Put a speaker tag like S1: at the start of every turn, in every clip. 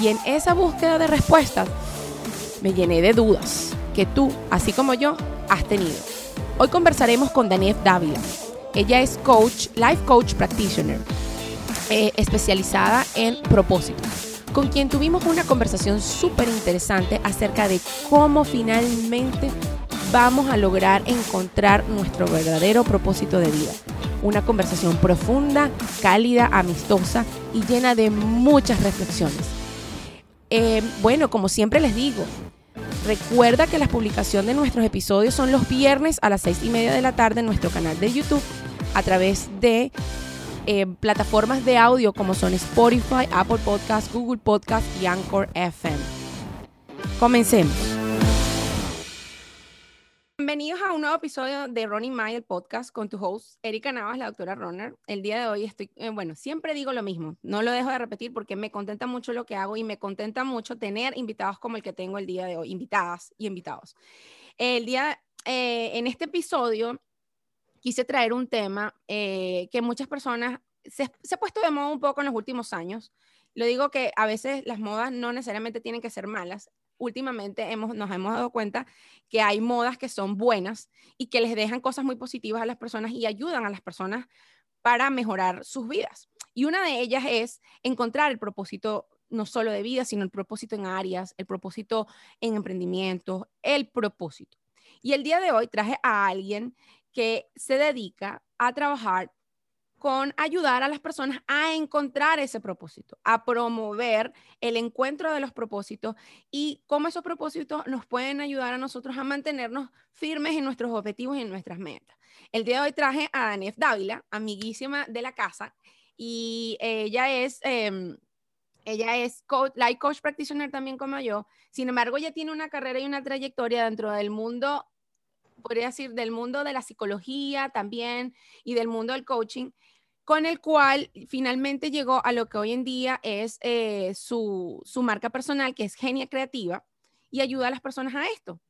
S1: Y en esa búsqueda de respuestas me llené de dudas que tú, así como yo, has tenido. Hoy conversaremos con Daniel Dávila. Ella es coach, life coach practitioner, eh, especializada en propósitos, con quien tuvimos una conversación súper interesante acerca de cómo finalmente vamos a lograr encontrar nuestro verdadero propósito de vida. Una conversación profunda, cálida, amistosa y llena de muchas reflexiones. Eh, bueno, como siempre les digo, recuerda que la publicación de nuestros episodios son los viernes a las seis y media de la tarde en nuestro canal de YouTube a través de eh, plataformas de audio como son Spotify, Apple Podcast, Google Podcast y Anchor FM. Comencemos. Bienvenidos a un nuevo episodio de Running My, el podcast, con tu host, Erika Navas, la doctora Runner. El día de hoy estoy, eh, bueno, siempre digo lo mismo, no lo dejo de repetir porque me contenta mucho lo que hago y me contenta mucho tener invitados como el que tengo el día de hoy, invitadas y invitados. El día, eh, en este episodio, quise traer un tema eh, que muchas personas se, se ha puesto de moda un poco en los últimos años. Lo digo que a veces las modas no necesariamente tienen que ser malas últimamente hemos, nos hemos dado cuenta que hay modas que son buenas y que les dejan cosas muy positivas a las personas y ayudan a las personas para mejorar sus vidas. Y una de ellas es encontrar el propósito no solo de vida, sino el propósito en áreas, el propósito en emprendimiento, el propósito. Y el día de hoy traje a alguien que se dedica a trabajar con ayudar a las personas a encontrar ese propósito, a promover el encuentro de los propósitos y cómo esos propósitos nos pueden ayudar a nosotros a mantenernos firmes en nuestros objetivos y en nuestras metas. El día de hoy traje a Danef Dávila, amiguísima de la casa, y ella es... Em, ella es coach, life coach practitioner también como yo. Sin embargo, ella tiene una carrera y una trayectoria dentro del mundo, podría decir, del mundo de la psicología también y del mundo del coaching, con el cual finalmente llegó a lo que hoy en día es eh, su, marca personal, que es Genia Creativa, y ayuda a las personas a esto,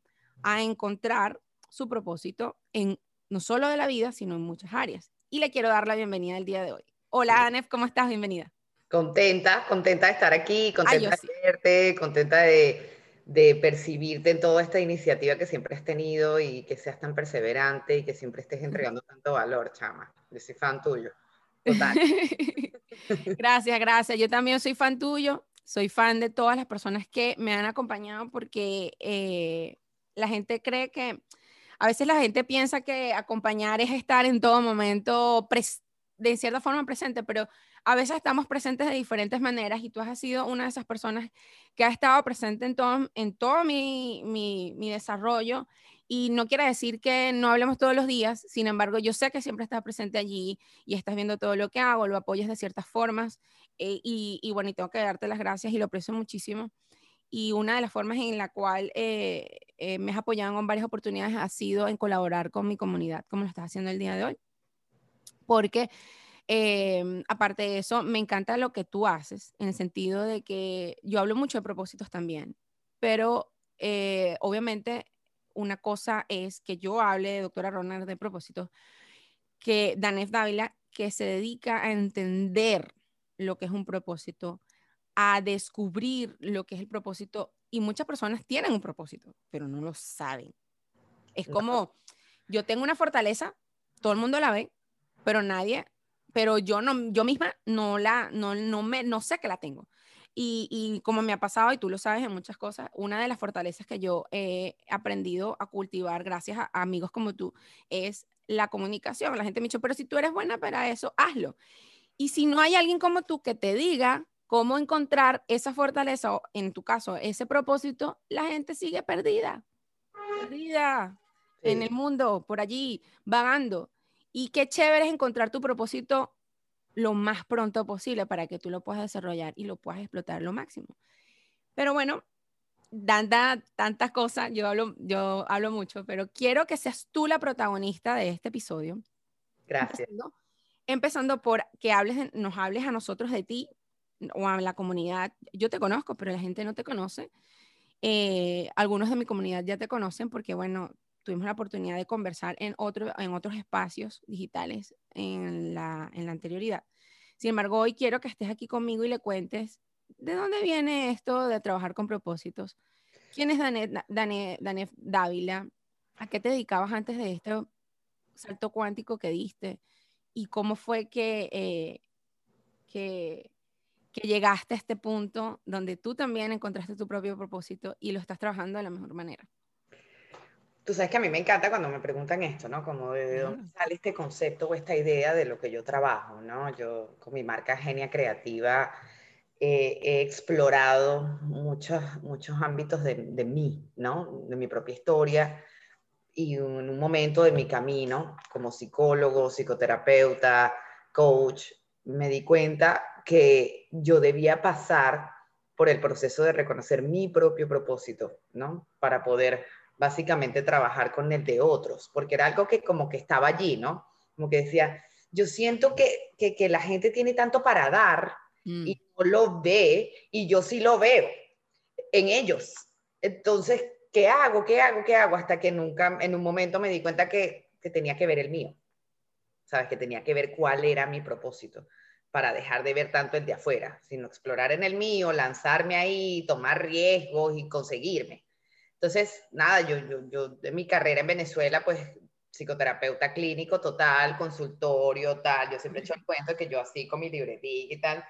S1: a encontrar su propósito en no solo de la vida, sino en muchas áreas. Y le quiero dar la bienvenida el día de hoy. Hola, Anef, ¿cómo estás? Bienvenida.
S2: Contenta, contenta de estar aquí, contenta de verte, contenta de, de, percibirte en toda esta iniciativa que siempre has tenido y que seas tan perseverante y que siempre estés entregando tanto valor, chama. Yo soy fan tuyo.
S1: gracias, gracias. Yo también soy fan tuyo. Soy fan de todas las personas que me han acompañado porque eh, la gente cree que, a veces la gente piensa que acompañar es estar en todo momento, de cierta forma presente, pero a veces estamos presentes de diferentes maneras y tú has sido una de esas personas que ha estado presente en todo, en todo mi, mi, mi desarrollo y no quiere decir que no hablemos todos los días, sin embargo, yo sé que siempre estás presente allí y estás viendo todo lo que hago, lo apoyas de ciertas formas. Eh, y, bueno, y tengo que darte las gracias y lo aprecio muchísimo. Y una de las formas en la cual eh, eh, me has apoyado en varias oportunidades ha sido en colaborar con mi comunidad, como lo estás haciendo el día de hoy. Porque aparte de eso, me encanta lo que tú haces, en el sentido de que yo hablo mucho de propósitos también, pero obviamente una cosa es que yo hable de doctora Ronald de propósito, que Danef Dávila, que se dedica a entender lo que es un propósito, a descubrir lo que es el propósito. Y muchas personas tienen un propósito, pero no lo saben. Es como, yo tengo una fortaleza, todo el mundo la ve, pero nadie, pero yo no, yo misma no la, no, no me, no sé que la tengo. Y, como me ha pasado, y tú lo sabes en muchas cosas, una de las fortalezas que yo he aprendido a cultivar gracias a, amigos como tú es la comunicación. La gente me ha dicho, pero si tú eres buena para eso, hazlo. Y si no hay alguien como tú que te diga cómo encontrar esa fortaleza, o en tu caso, ese propósito, la gente sigue perdida, perdida en el mundo, por allí, vagando. Y qué chévere es encontrar tu propósito lo más pronto posible para que tú lo puedas desarrollar y lo puedas explotar lo máximo. Pero bueno, tanta, tantas cosas, yo hablo, yo hablo mucho, pero quiero que seas tú la protagonista de este episodio.
S2: Gracias.
S1: Empezando, por que hables, nos hables a nosotros de ti o a la comunidad. Yo te conozco, pero la gente no te conoce. Eh, algunos de mi comunidad ya te conocen porque, bueno, tuvimos la oportunidad de conversar en, otro, en otros espacios digitales en la, en la anterioridad. Sin embargo, hoy quiero que estés aquí conmigo y le cuentes de dónde viene esto de trabajar con propósitos. ¿Quién es Dane, Dávila? ¿A qué te dedicabas antes de este salto cuántico que diste? ¿Y cómo fue que, eh, que, que llegaste a este punto donde tú también encontraste tu propio propósito y lo estás trabajando de la mejor manera?
S2: Tú sabes que a mí me encanta cuando me preguntan esto, ¿no? Como de dónde sale este concepto o esta idea de lo que yo trabajo, ¿no? Yo con mi marca Genia Creativa eh, he explorado muchos, muchos ámbitos de, de, mí, ¿no? De mi propia historia y en un momento de mi camino como psicólogo, psicoterapeuta, coach, me di cuenta que yo debía pasar por el proceso de reconocer mi propio propósito, ¿no? Para poder básicamente trabajar con el de otros, porque era algo que como que estaba allí, ¿no? Como que decía, yo siento que, que, la gente tiene tanto para dar mm. y no lo ve, y yo sí lo veo en ellos. Entonces, ¿qué hago? ¿Qué hago? ¿Qué hago? Hasta que nunca, en un momento me di cuenta que, que tenía que ver el mío, ¿sabes? Que tenía que ver cuál era mi propósito para dejar de ver tanto el de afuera, sino explorar en el mío, lanzarme ahí, tomar riesgos y conseguirme. Entonces, nada, yo, yo, yo de mi carrera en Venezuela, pues psicoterapeuta clínico total, consultorio, tal, yo siempre he hecho el cuento que yo así con mi libretilla y tal,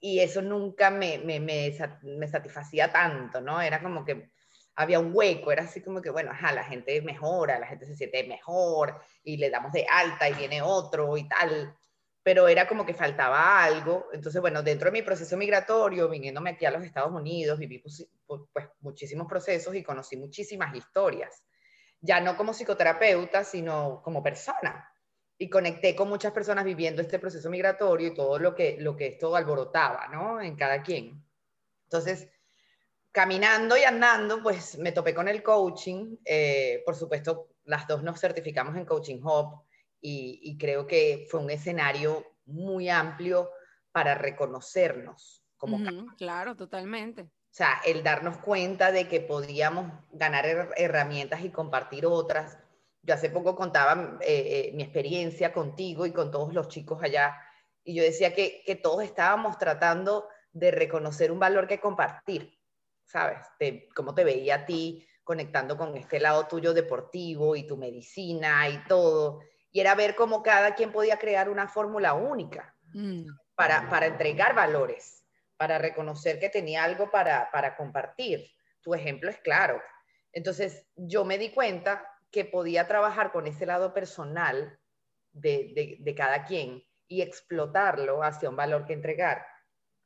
S2: y eso nunca me, me, me, me, satisfacía tanto, ¿no? Era como que había un hueco, era así como que, bueno, ajá, la gente mejora, la gente se siente mejor y le damos de alta y viene otro y tal, pero era como que faltaba algo. Entonces, bueno, dentro de mi proceso migratorio, viniéndome aquí a los Estados Unidos, viví pues, pues, muchísimos procesos y conocí muchísimas historias, ya no como psicoterapeuta, sino como persona. Y conecté con muchas personas viviendo este proceso migratorio y todo lo que, lo que esto alborotaba, ¿no? En cada quien. Entonces, caminando y andando, pues me topé con el coaching. Eh, por supuesto, las dos nos certificamos en Coaching Hub y, creo que fue un escenario muy amplio para reconocernos como
S1: Claro, totalmente.
S2: O sea, el darnos cuenta de que podíamos ganar herramientas y compartir otras. Yo hace poco contaba eh, eh, mi experiencia contigo y con todos los chicos allá, y yo decía que, que todos estábamos tratando de reconocer un valor que compartir, ¿sabes? De cómo te veía a ti conectando con este lado tuyo deportivo y tu medicina y todo y era ver cómo cada quien podía crear una fórmula única mm. para, para, entregar valores, para reconocer que tenía algo para, para compartir. Tu ejemplo es claro. Entonces, yo me di cuenta que podía trabajar con ese lado personal de, de, de cada quien y explotarlo hacia un valor que entregar.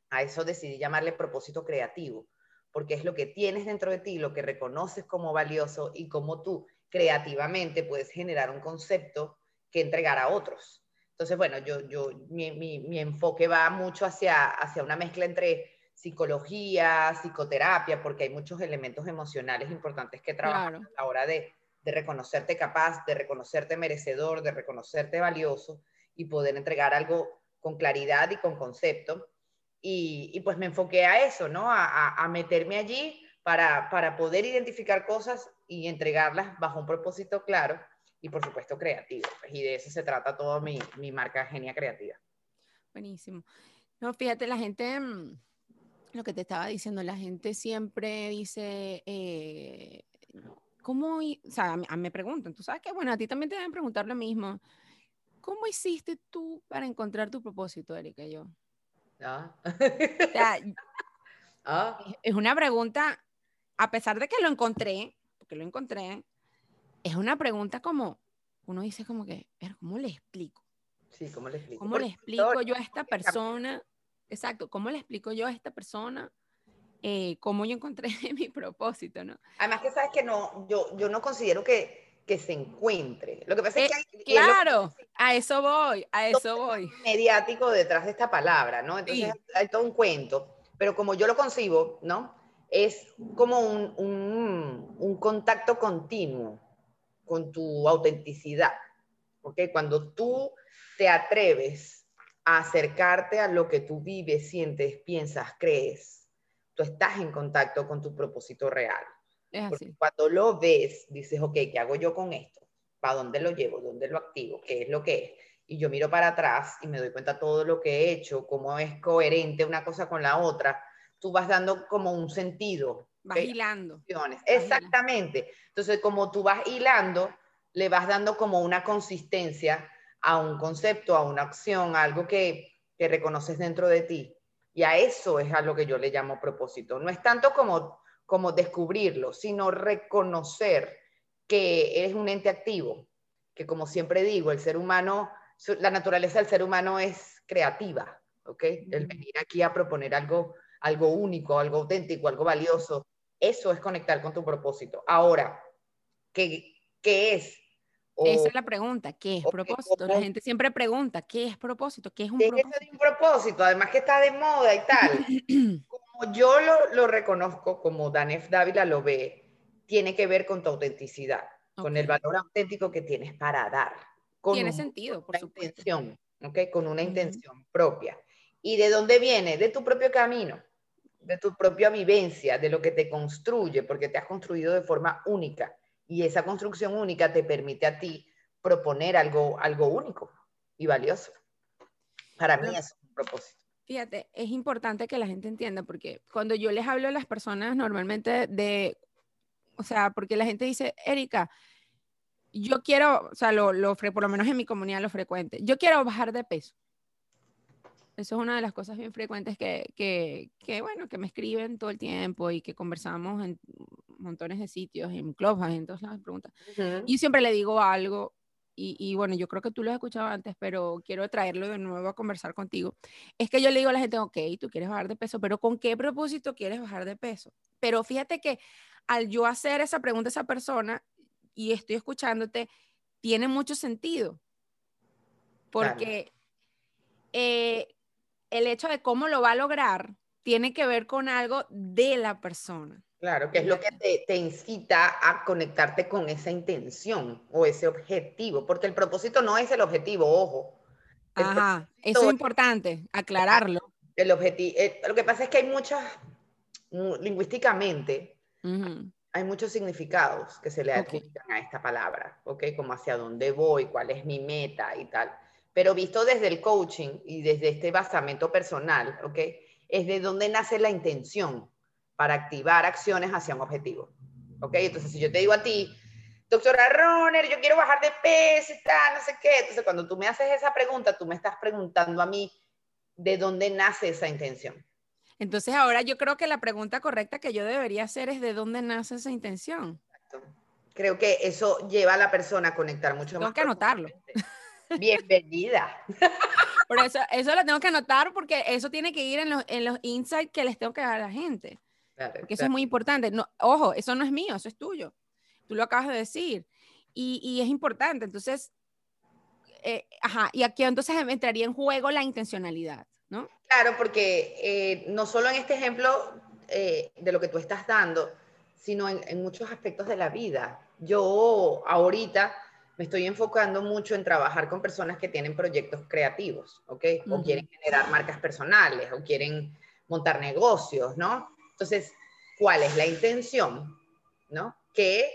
S2: A eso decidí llamarle propósito creativo, porque es lo que tienes dentro de ti, lo que reconoces como valioso y cómo tú creativamente puedes generar un concepto que entregar a otros. Entonces, bueno, yo, yo, mi, mi, enfoque va mucho hacia, hacia una mezcla entre psicología, psicoterapia, porque hay muchos elementos emocionales importantes que trabajar a la hora de, de, reconocerte capaz, de reconocerte merecedor, de reconocerte valioso y poder entregar algo con claridad y con concepto. Y, y pues me enfoqué a eso, ¿no? A, a, meterme allí para, para poder identificar cosas y entregarlas bajo un propósito claro y por supuesto creativo. Pues, y de eso se trata toda mi, mi marca Genia Creativa.
S1: Buenísimo. No, fíjate, la gente, mm, lo que te estaba diciendo, la gente siempre dice, eh, ¿cómo? O sea, me preguntan, tú sabes que, bueno, a ti también te deben preguntar lo mismo. ¿Cómo hiciste tú para encontrar tu propósito, Erika? Yo. Ah. O sea, ah. Es una pregunta, a pesar de que lo encontré, porque lo encontré, es una pregunta como, uno dice como que, ¿cómo le explico?
S2: Sí, ¿cómo le explico?
S1: ¿Cómo le explico yo a esta persona? Exacto, ¿cómo le explico yo a esta persona eh, cómo yo encontré mi propósito, ¿no?
S2: Además que sabes que no, yo, yo no considero que, que se encuentre. Lo que pasa es
S1: que... claro, a eso voy, a eso voy.
S2: Mediático detrás de esta palabra, ¿no? Entonces hay todo un cuento, pero como yo lo concibo, ¿no? es como un, un, un contacto continuo con tu autenticidad. ¿Ok? Cuando tú te atreves a acercarte a lo que tú vives, sientes, piensas, crees, tú estás en contacto con tu propósito real.
S1: Es así.
S2: cuando lo ves, dices, ok, ¿qué hago yo con esto? ¿Para dónde lo llevo? ¿Dónde lo activo? ¿Qué es lo que es? Y yo miro para atrás y me doy cuenta todo lo que he hecho, cómo es coherente una cosa con la otra. Tú vas dando como un sentido.
S1: Vas hilando.
S2: Exactamente. Entonces, como tú vas hilando, le vas dando como una consistencia a un concepto, a una acción, a algo que, que reconoces dentro de ti. Y a eso es a lo que yo le llamo propósito. No es tanto como, como descubrirlo, sino reconocer que eres un ente activo, que como siempre digo, el ser humano, la naturaleza del ser humano es creativa, ¿ok? El venir aquí a proponer algo, algo único, algo auténtico, algo valioso, eso es conectar con tu propósito. Ahora, ¿qué, qué es?
S1: Esa es la pregunta, ¿qué es propósito? La gente siempre pregunta, ¿qué es propósito? ¿Qué es un propósito?
S2: Es un propósito? Además que está de moda y tal. como yo lo, lo, reconozco, como Danef Dávila lo ve, tiene que ver con tu autenticidad, con el valor auténtico que tienes para dar. Con
S1: tiene sentido, por
S2: supuesto. Intención, ¿okay? Con una intención propia. ¿Y de dónde viene? De tu propio camino, de tu propia vivencia, de lo que te construye, porque te has construido de forma única y esa construcción única te permite a ti proponer algo, algo único y valioso. Para mí es un propósito.
S1: Fíjate, es importante que la gente entienda, porque cuando yo les hablo a las personas normalmente de, o sea, porque la gente dice, Erika, yo quiero, o sea, lo, lo, por lo menos en mi comunidad lo frecuente, yo quiero bajar de peso. Eso es una de las cosas bien frecuentes que, que, que, bueno, que me escriben todo el tiempo y que conversamos en montones de sitios, en Clubhouse, en todas las preguntas. Y siempre le digo algo, y, y, bueno, yo creo que tú lo has escuchado antes, pero quiero traerlo de nuevo a conversar contigo. Es que yo le digo a la gente, ok, tú quieres bajar de peso, pero ¿con qué propósito quieres bajar de peso? Pero fíjate que al yo hacer esa pregunta a esa persona y estoy escuchándote, tiene mucho sentido. Porque eh, el hecho de cómo lo va a lograr tiene que ver con algo de la persona.
S2: Claro, que es lo que te, te, incita a conectarte con esa intención o ese objetivo, porque el propósito no es el objetivo, ojo.
S1: Ajá, eso es importante, aclararlo.
S2: El objetivo, eh, lo que pasa es que hay muchas, lingüísticamente, hay muchos significados que se le atribuyen a esta palabra, ¿ok? Como hacia dónde voy, cuál es mi meta y tal. Pero visto desde el coaching y desde este basamento personal, ¿ok? Es de dónde nace la intención para activar acciones hacia un objetivo. ¿Ok? Entonces, si yo te digo a ti, doctora Roner, yo quiero bajar de peso y tal, no sé qué. Entonces, cuando tú me haces esa pregunta, tú me estás preguntando a mí de dónde nace esa intención.
S1: Entonces, ahora yo creo que la pregunta correcta que yo debería hacer es de dónde nace esa intención. Exacto.
S2: Creo que eso lleva a la persona a conectar mucho
S1: más. Tengo que anotarlo.
S2: Bienvenida.
S1: Por eso, eso lo tengo que anotar porque eso tiene que ir en los, en los insights que les tengo que dar a la gente. porque eso es muy importante. No, ojo, eso no es mío, eso es tuyo. Tú lo acabas de decir. Y, y es importante. Entonces, eh, ajá, y aquí entonces entraría en juego la intencionalidad, ¿no?
S2: Claro, porque eh, no solo en este ejemplo eh, de lo que tú estás dando, sino en, en muchos aspectos de la vida. Yo ahorita me estoy enfocando mucho en trabajar con personas que tienen proyectos creativos, ¿ok? O quieren generar marcas personales, o quieren montar negocios, ¿no? Entonces, ¿cuál es la intención, ¿no? ¿Qué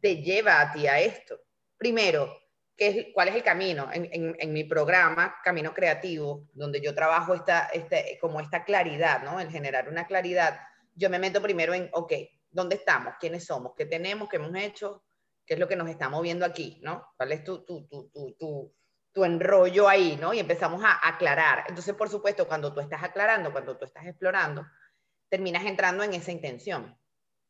S2: te lleva a ti a esto? Primero, ¿qué es, ¿cuál es el camino? En, en, mi programa, Camino Creativo, donde yo trabajo esta, este, como esta claridad, ¿no? En generar una claridad, yo me meto primero en, ok, ¿dónde estamos? ¿Quiénes somos? ¿Qué tenemos? ¿Qué hemos hecho? Qué es lo que nos está moviendo aquí, ¿no? ¿Cuál es tu, tu, tu, tu, enrollo ahí, ¿no? Y empezamos a aclarar. Entonces, por supuesto, cuando tú estás aclarando, cuando tú estás explorando, terminas entrando en esa intención,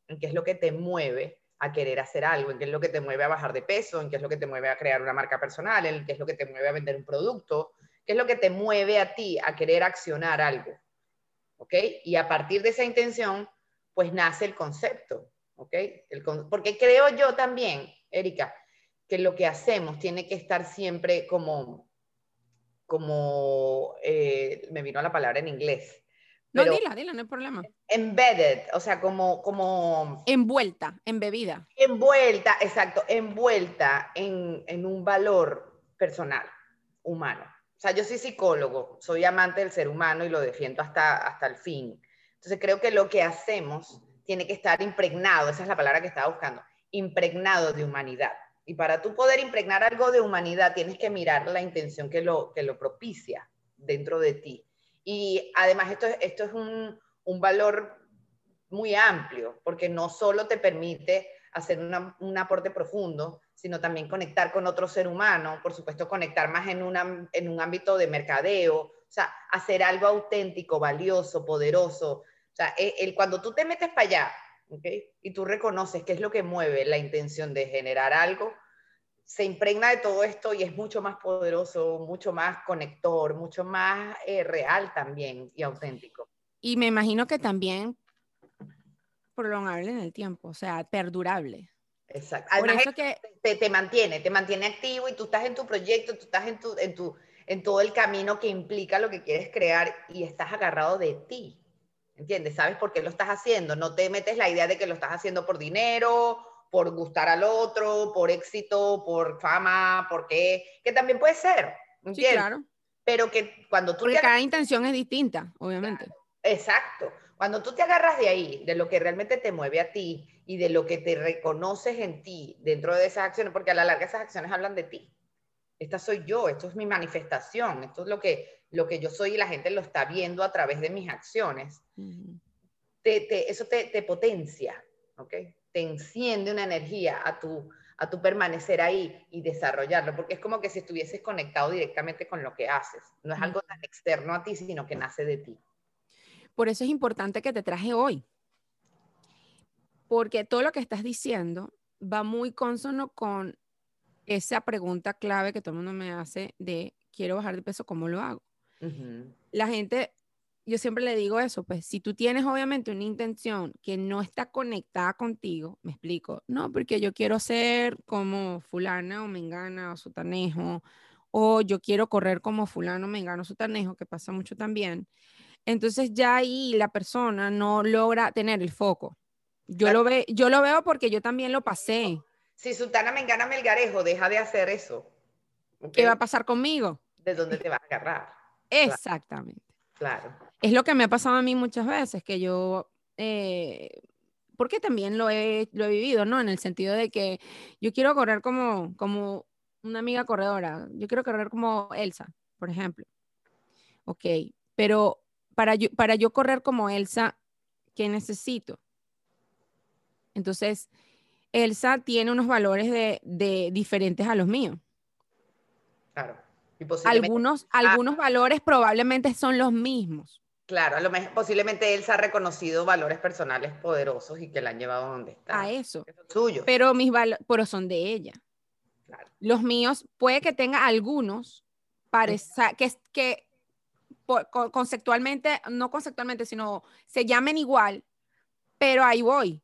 S2: en qué es lo que te mueve a querer hacer algo, en qué es lo que te mueve a bajar de peso, en qué es lo que te mueve a crear una marca personal, en qué es lo que te mueve a vender un producto, qué es lo que te mueve a ti a querer accionar algo. ¿Ok? Y a partir de esa intención, pues nace el concepto. ¿Ok? porque creo yo también, Erika, que lo que hacemos tiene que estar siempre como, como, eh, me vino la palabra en inglés,
S1: No, dila, dila, no hay problema.
S2: Embedded, o sea, como, como...
S1: Envuelta, embebida.
S2: Envuelta, exacto, envuelta en, en un valor personal, humano. O sea, yo soy psicólogo, soy amante del ser humano y lo defiendo hasta, hasta el fin. Entonces creo que lo que hacemos tiene que estar impregnado, esa es la palabra que estaba buscando, impregnado de humanidad. Y para tú poder impregnar algo de humanidad, tienes que mirar la intención que lo, que lo propicia dentro de ti. Y además esto, esto es un, un valor muy amplio, porque no solo te permite hacer un aporte profundo, sino también conectar con otro ser humano, por supuesto conectar más en, una, en un ámbito de mercadeo, o sea, hacer algo auténtico, valioso, poderoso. O sea, e, el, cuando tú te metes para allá, ¿okay? y tú reconoces qué es lo que mueve la intención de generar algo, se impregna de todo esto y es mucho más poderoso, mucho más conector, mucho más eh, real también y auténtico.
S1: Y me imagino que también prolongable en el tiempo, o sea, perdurable.
S2: Exacto. Además, que... te, te, mantiene, te mantiene activo y tú estás en tu proyecto, tú estás en, tu, en, tu, en todo el camino que implica lo que quieres crear y estás agarrado de ti. ¿Entiendes? ¿Sabes por qué lo estás haciendo? No te metes la idea de que lo estás haciendo por dinero, por gustar al otro, por éxito, por fama, por qué, que también puede ser. ¿entiendes? Sí, claro. Pero que cuando tú...
S1: Porque cada intención es distinta, obviamente.
S2: Exacto. Cuando tú te agarras de ahí, de lo que realmente te mueve a ti y de lo que te reconoces en ti dentro de esas acciones, porque a la larga esas acciones hablan de ti. Esta soy yo, esto es mi manifestación, esto es lo que, lo que yo soy y la gente lo está viendo a través de mis acciones. te, eso te, te potencia, ¿ok? Te enciende una energía a tu, a tu permanecer ahí y desarrollarlo, porque es como que si estuvieses conectado directamente con lo que haces. No es algo tan externo a ti, sino que nace de ti.
S1: Por eso es importante que te traje hoy. Porque todo lo que estás diciendo va muy consono con esa pregunta clave que todo el mundo me hace de quiero bajar de peso, ¿cómo lo hago? La gente, yo siempre le digo eso, pues si tú tienes obviamente una intención que no está conectada contigo, me explico, no, porque yo quiero ser como fulana o mengana o sutanejo, o yo quiero correr como fulano, mengano, sutanejo, que pasa mucho también. Entonces ya ahí la persona no logra tener el foco. Yo, lo, ve, yo lo veo porque yo también lo pasé.
S2: Si Sultana Mengana Melgarejo deja de hacer eso.
S1: ¿Qué va a pasar conmigo?
S2: ¿De dónde te vas a agarrar?
S1: Exactamente.
S2: Claro.
S1: Es lo que me ha pasado a mí muchas veces, que yo, eh, porque también lo he, lo he vivido, ¿no? En el sentido de que yo quiero correr como, como una amiga corredora, yo quiero correr como Elsa, por ejemplo. Ok, pero para yo, para yo correr como Elsa, ¿qué necesito? Entonces, Elsa tiene unos valores de, diferentes a los míos.
S2: Claro.
S1: algunos, ah. algunos valores probablemente son los mismos.
S2: Claro, a lo mejor, posiblemente Elsa ha reconocido valores personales poderosos y que la han llevado a donde está.
S1: A eso.
S2: suyo.
S1: Pero mis valores, pero son de ella. Los míos, puede que tenga algunos pareza, que, que conceptualmente, no conceptualmente, sino se llamen igual, pero ahí voy.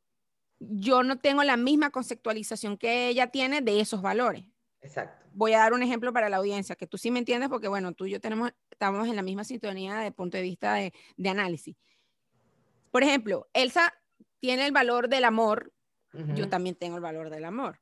S1: Yo no tengo la misma conceptualización que ella tiene de esos valores.
S2: Exacto.
S1: Voy a dar un ejemplo para la audiencia, que tú sí me entiendes, porque bueno, tú y yo tenemos, estamos en la misma sintonía de punto de vista de, análisis. Por ejemplo, Elsa tiene el valor del amor, yo también tengo el valor del amor.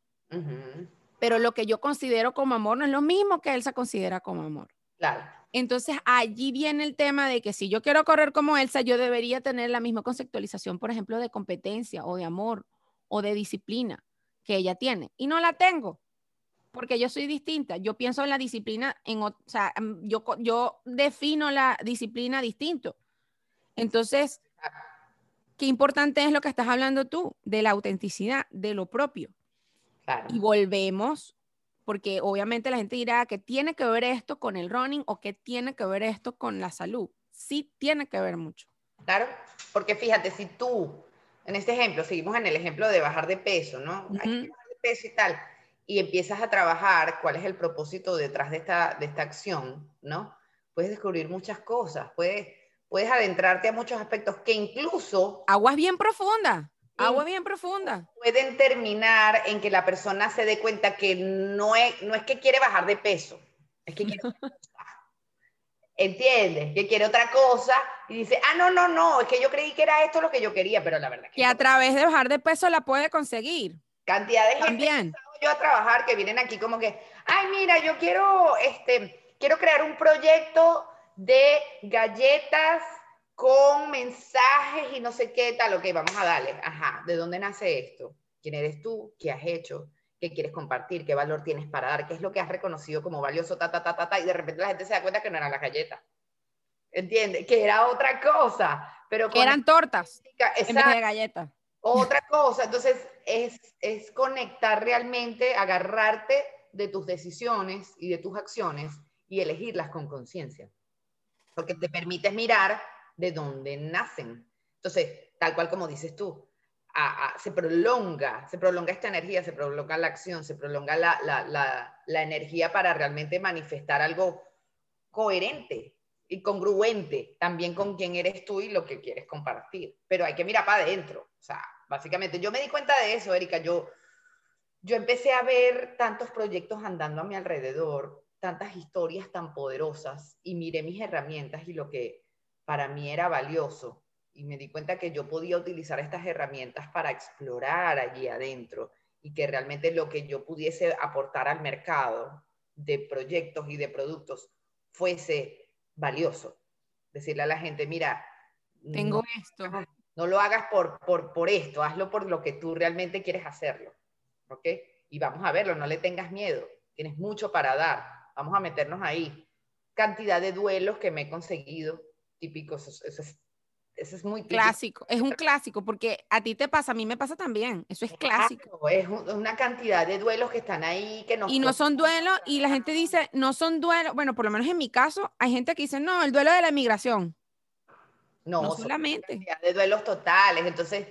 S1: Pero lo que yo considero como amor no es lo mismo que Elsa considera como amor.
S2: Claro.
S1: Entonces allí viene el tema de que si yo quiero correr como Elsa, yo debería tener la misma conceptualización, por ejemplo, de competencia o de amor o de disciplina que ella tiene. Y no la tengo, porque yo soy distinta. Yo pienso en la disciplina, en, o sea, mm, yo, yo defino la disciplina distinto. Entonces, qué importante es lo que estás hablando tú, de la autenticidad, de lo propio. Y volvemos porque obviamente la gente dirá que tiene que ver esto con el running o que tiene que ver esto con la salud. Sí tiene que ver mucho.
S2: Claro, porque fíjate, si tú, en este ejemplo, seguimos en el ejemplo de bajar de peso, ¿no? Hay que bajar de peso y tal, y empiezas a trabajar cuál es el propósito detrás de esta, de esta acción, ¿no? Puedes descubrir muchas cosas, puedes, puedes adentrarte a muchos aspectos que incluso...
S1: Aguas bien profundas. Agua bien profunda.
S2: Pueden terminar en que la persona se dé cuenta que no es, no es que quiere bajar de peso, es que quiere... ¿entiendes? Que quiere otra cosa y dice, ah, no, no, no, es que yo creí que era esto lo que yo quería, pero la verdad es
S1: que... a través de bajar de peso la puede conseguir.
S2: Cantidad de gente yo a trabajar que vienen aquí como que, ay, mira, yo quiero, este, quiero crear un proyecto de galletas con mensajes y no sé qué tal, ok, vamos a darle, ajá, ¿de dónde nace esto? ¿Quién eres tú? ¿Qué has hecho? ¿Qué quieres compartir? ¿Qué valor tienes para dar? ¿Qué es lo que has reconocido como valioso? Ta, ta, ta, ta, ta, y de repente la gente se da cuenta que no eran las galletas. ¿Entiendes? Que era otra cosa. Pero
S1: que eran tortas en vez de galletas.
S2: Otra cosa. Entonces, es, es conectar realmente, agarrarte de tus decisiones y de tus acciones y elegirlas con conciencia. Porque te permites mirar de dónde nacen. Entonces, tal cual como dices tú, se prolonga, se prolonga esta energía, se prolonga la acción, se prolonga la, energía para realmente manifestar algo coherente y congruente también con quién eres tú y lo que quieres compartir. Pero hay que mirar para adentro. O sea, básicamente, yo me di cuenta de eso, Erika. Yo, yo empecé a ver tantos proyectos andando a mi alrededor, tantas historias tan poderosas y miré mis herramientas y lo que para mí era valioso y me di cuenta que yo podía utilizar estas herramientas para explorar allí adentro y que realmente lo que yo pudiese aportar al mercado de proyectos y de productos fuese valioso. Decirle a la gente, mira,
S1: tengo esto.
S2: No lo hagas por, por, por esto, hazlo por lo que tú realmente quieres hacerlo. ¿Ok? Y vamos a verlo, no le tengas miedo, tienes mucho para dar, vamos a meternos ahí. Cantidad de duelos que me he conseguido, típicos, eso es eso es muy
S1: clásico. Es un clásico porque a ti te pasa, a mí me pasa también. Eso es clásico.
S2: es una cantidad de duelos que están ahí que no.
S1: Y no son duelos y la gente dice, no son duelos. Bueno, por lo menos en mi caso, hay gente que dice, no, el duelo de la inmigración.
S2: No, no solamente. De duelos totales. Entonces,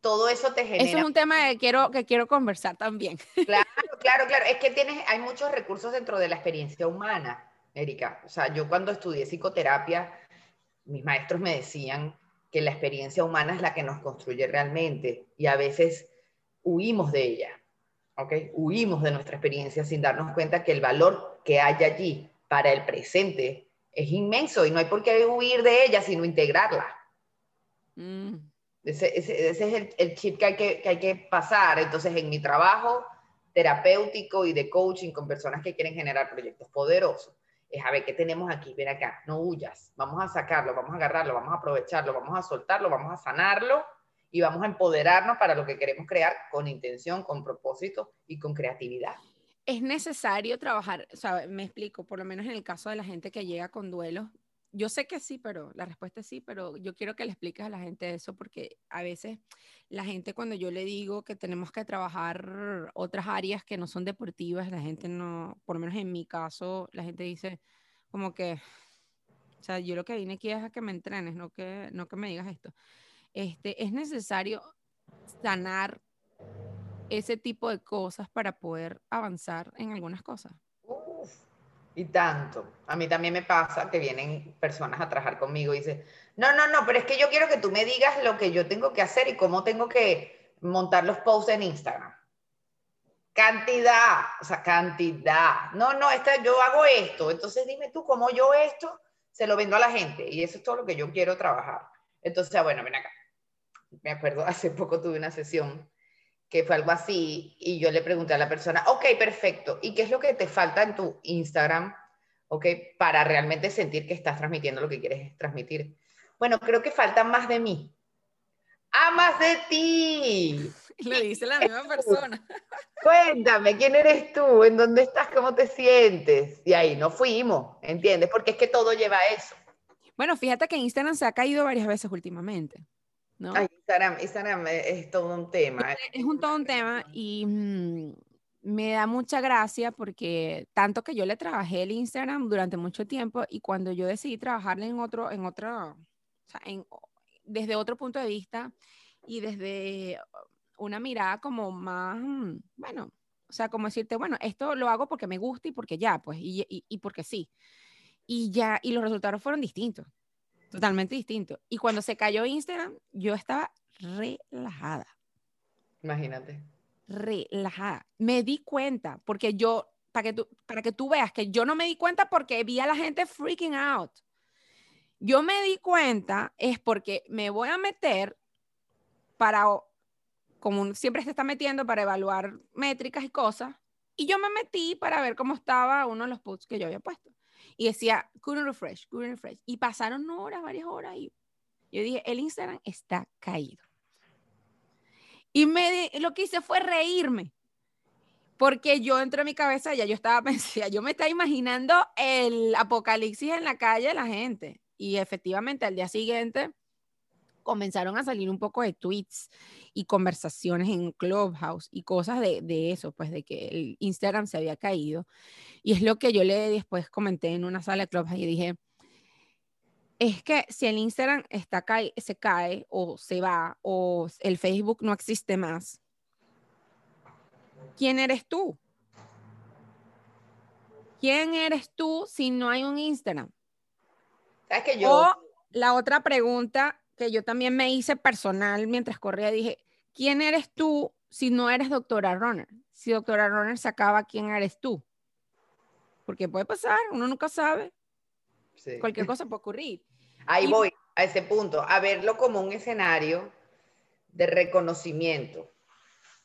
S2: todo eso te genera.
S1: Eso es un tema que quiero, que quiero conversar también.
S2: Claro, claro, claro. Es que tienes, hay muchos recursos dentro de la experiencia humana, Erika. O sea, yo cuando estudié psicoterapia mis maestros me decían que la experiencia humana es la que nos construye realmente y a veces huimos de ella, ¿ok? Huimos de nuestra experiencia sin darnos cuenta que el valor que hay allí para el presente es inmenso y no hay por qué huir de ella, sino integrarla. Mm. Ese, es el, el chip que hay que, que hay que pasar. Entonces, en mi trabajo terapéutico y de coaching con personas que quieren generar proyectos poderosos, es a ver qué tenemos aquí, ven acá, no huyas, vamos a sacarlo, vamos a agarrarlo, vamos a aprovecharlo, vamos a soltarlo, vamos a sanarlo y vamos a empoderarnos para lo que queremos crear con intención, con propósito y con creatividad.
S1: Es necesario trabajar, o sea, me explico, por lo menos en el caso de la gente que llega con duelos, yo sé que sí, pero la respuesta es sí, pero yo quiero que le expliques a la gente eso porque a veces la gente cuando yo le digo que tenemos que trabajar otras áreas que no son deportivas, la gente no, por lo menos en mi caso, la gente dice como que, o sea, yo lo que vine aquí es a que me entrenes, no que, no que me digas esto. Este, es necesario sanar ese tipo de cosas para poder avanzar en algunas cosas.
S2: Y tanto. A mí también me pasa que vienen personas a trabajar conmigo y dicen, no, no, no, pero es que yo quiero que tú me digas lo que yo tengo que hacer y cómo tengo que montar los posts en Instagram. Cantidad, o sea, cantidad. No, no, esta, yo hago esto. Entonces dime tú cómo yo esto se lo vendo a la gente. Y eso es todo lo que yo quiero trabajar. Entonces, ah, bueno, ven acá. Me acuerdo, hace poco tuve una sesión que fue algo así, y yo le pregunté a la persona, ok, perfecto, ¿y qué es lo que te falta en tu Instagram, ok, para realmente sentir que estás transmitiendo lo que quieres transmitir? Bueno, creo que falta más de mí. ¡Ah, más de ti!
S1: Lo dice la misma persona.
S2: Cuéntame, ¿quién eres tú? ¿En dónde estás? ¿Cómo te sientes? Y ahí no fuimos, ¿entiendes? Porque es que todo lleva a eso.
S1: Bueno, fíjate que Instagram se ha caído varias veces últimamente. ¿No?
S2: Instagram, es todo un tema.
S1: Es, un todo un tema y mm, me da mucha gracia porque tanto que yo le trabajé el Instagram durante mucho tiempo y cuando yo decidí trabajarle en otro, en otro, o sea, en, desde otro punto de vista y desde una mirada como más, mm, bueno, o sea, como decirte, bueno, esto lo hago porque me gusta y porque ya, pues, y, y, y porque sí. Y ya, y los resultados fueron distintos. Totalmente distinto. Y cuando se cayó Instagram, yo estaba relajada.
S2: Imagínate.
S1: Relajada. Me di cuenta, porque yo para que, tú, para que tú veas que yo no me di cuenta porque vi a la gente freaking out. Yo me di cuenta es porque me voy a meter para, como siempre se está metiendo para evaluar métricas y cosas, y yo me metí para ver cómo estaba uno de los posts que yo había puesto. Y decía, couldn't refresh, couldn't refresh. Y pasaron horas, varias horas, y yo dije, el Instagram está caído. Y me, lo que hice fue reírme. Porque yo entré en mi cabeza, ya yo estaba pensando, yo me estaba imaginando el apocalipsis en la calle de la gente. Y efectivamente, al día siguiente comenzaron a salir un poco de tweets y conversaciones en Clubhouse y cosas de, de, eso, pues de que el Instagram se había caído. Y es lo que yo le después comenté en una sala de Clubhouse y dije, es que si el Instagram está se cae o se va o el Facebook no existe más, ¿quién eres tú? ¿Quién eres tú si no hay un Instagram?
S2: ¿Sabes que yo...
S1: O la otra pregunta que yo también me hice personal mientras corría, dije, ¿quién eres tú si no eres doctora Runner? Si doctora Runner se acaba, ¿quién eres tú? Porque puede pasar, uno nunca sabe. Cualquier cosa puede ocurrir.
S2: Ahí voy, a ese punto, a verlo como un escenario de reconocimiento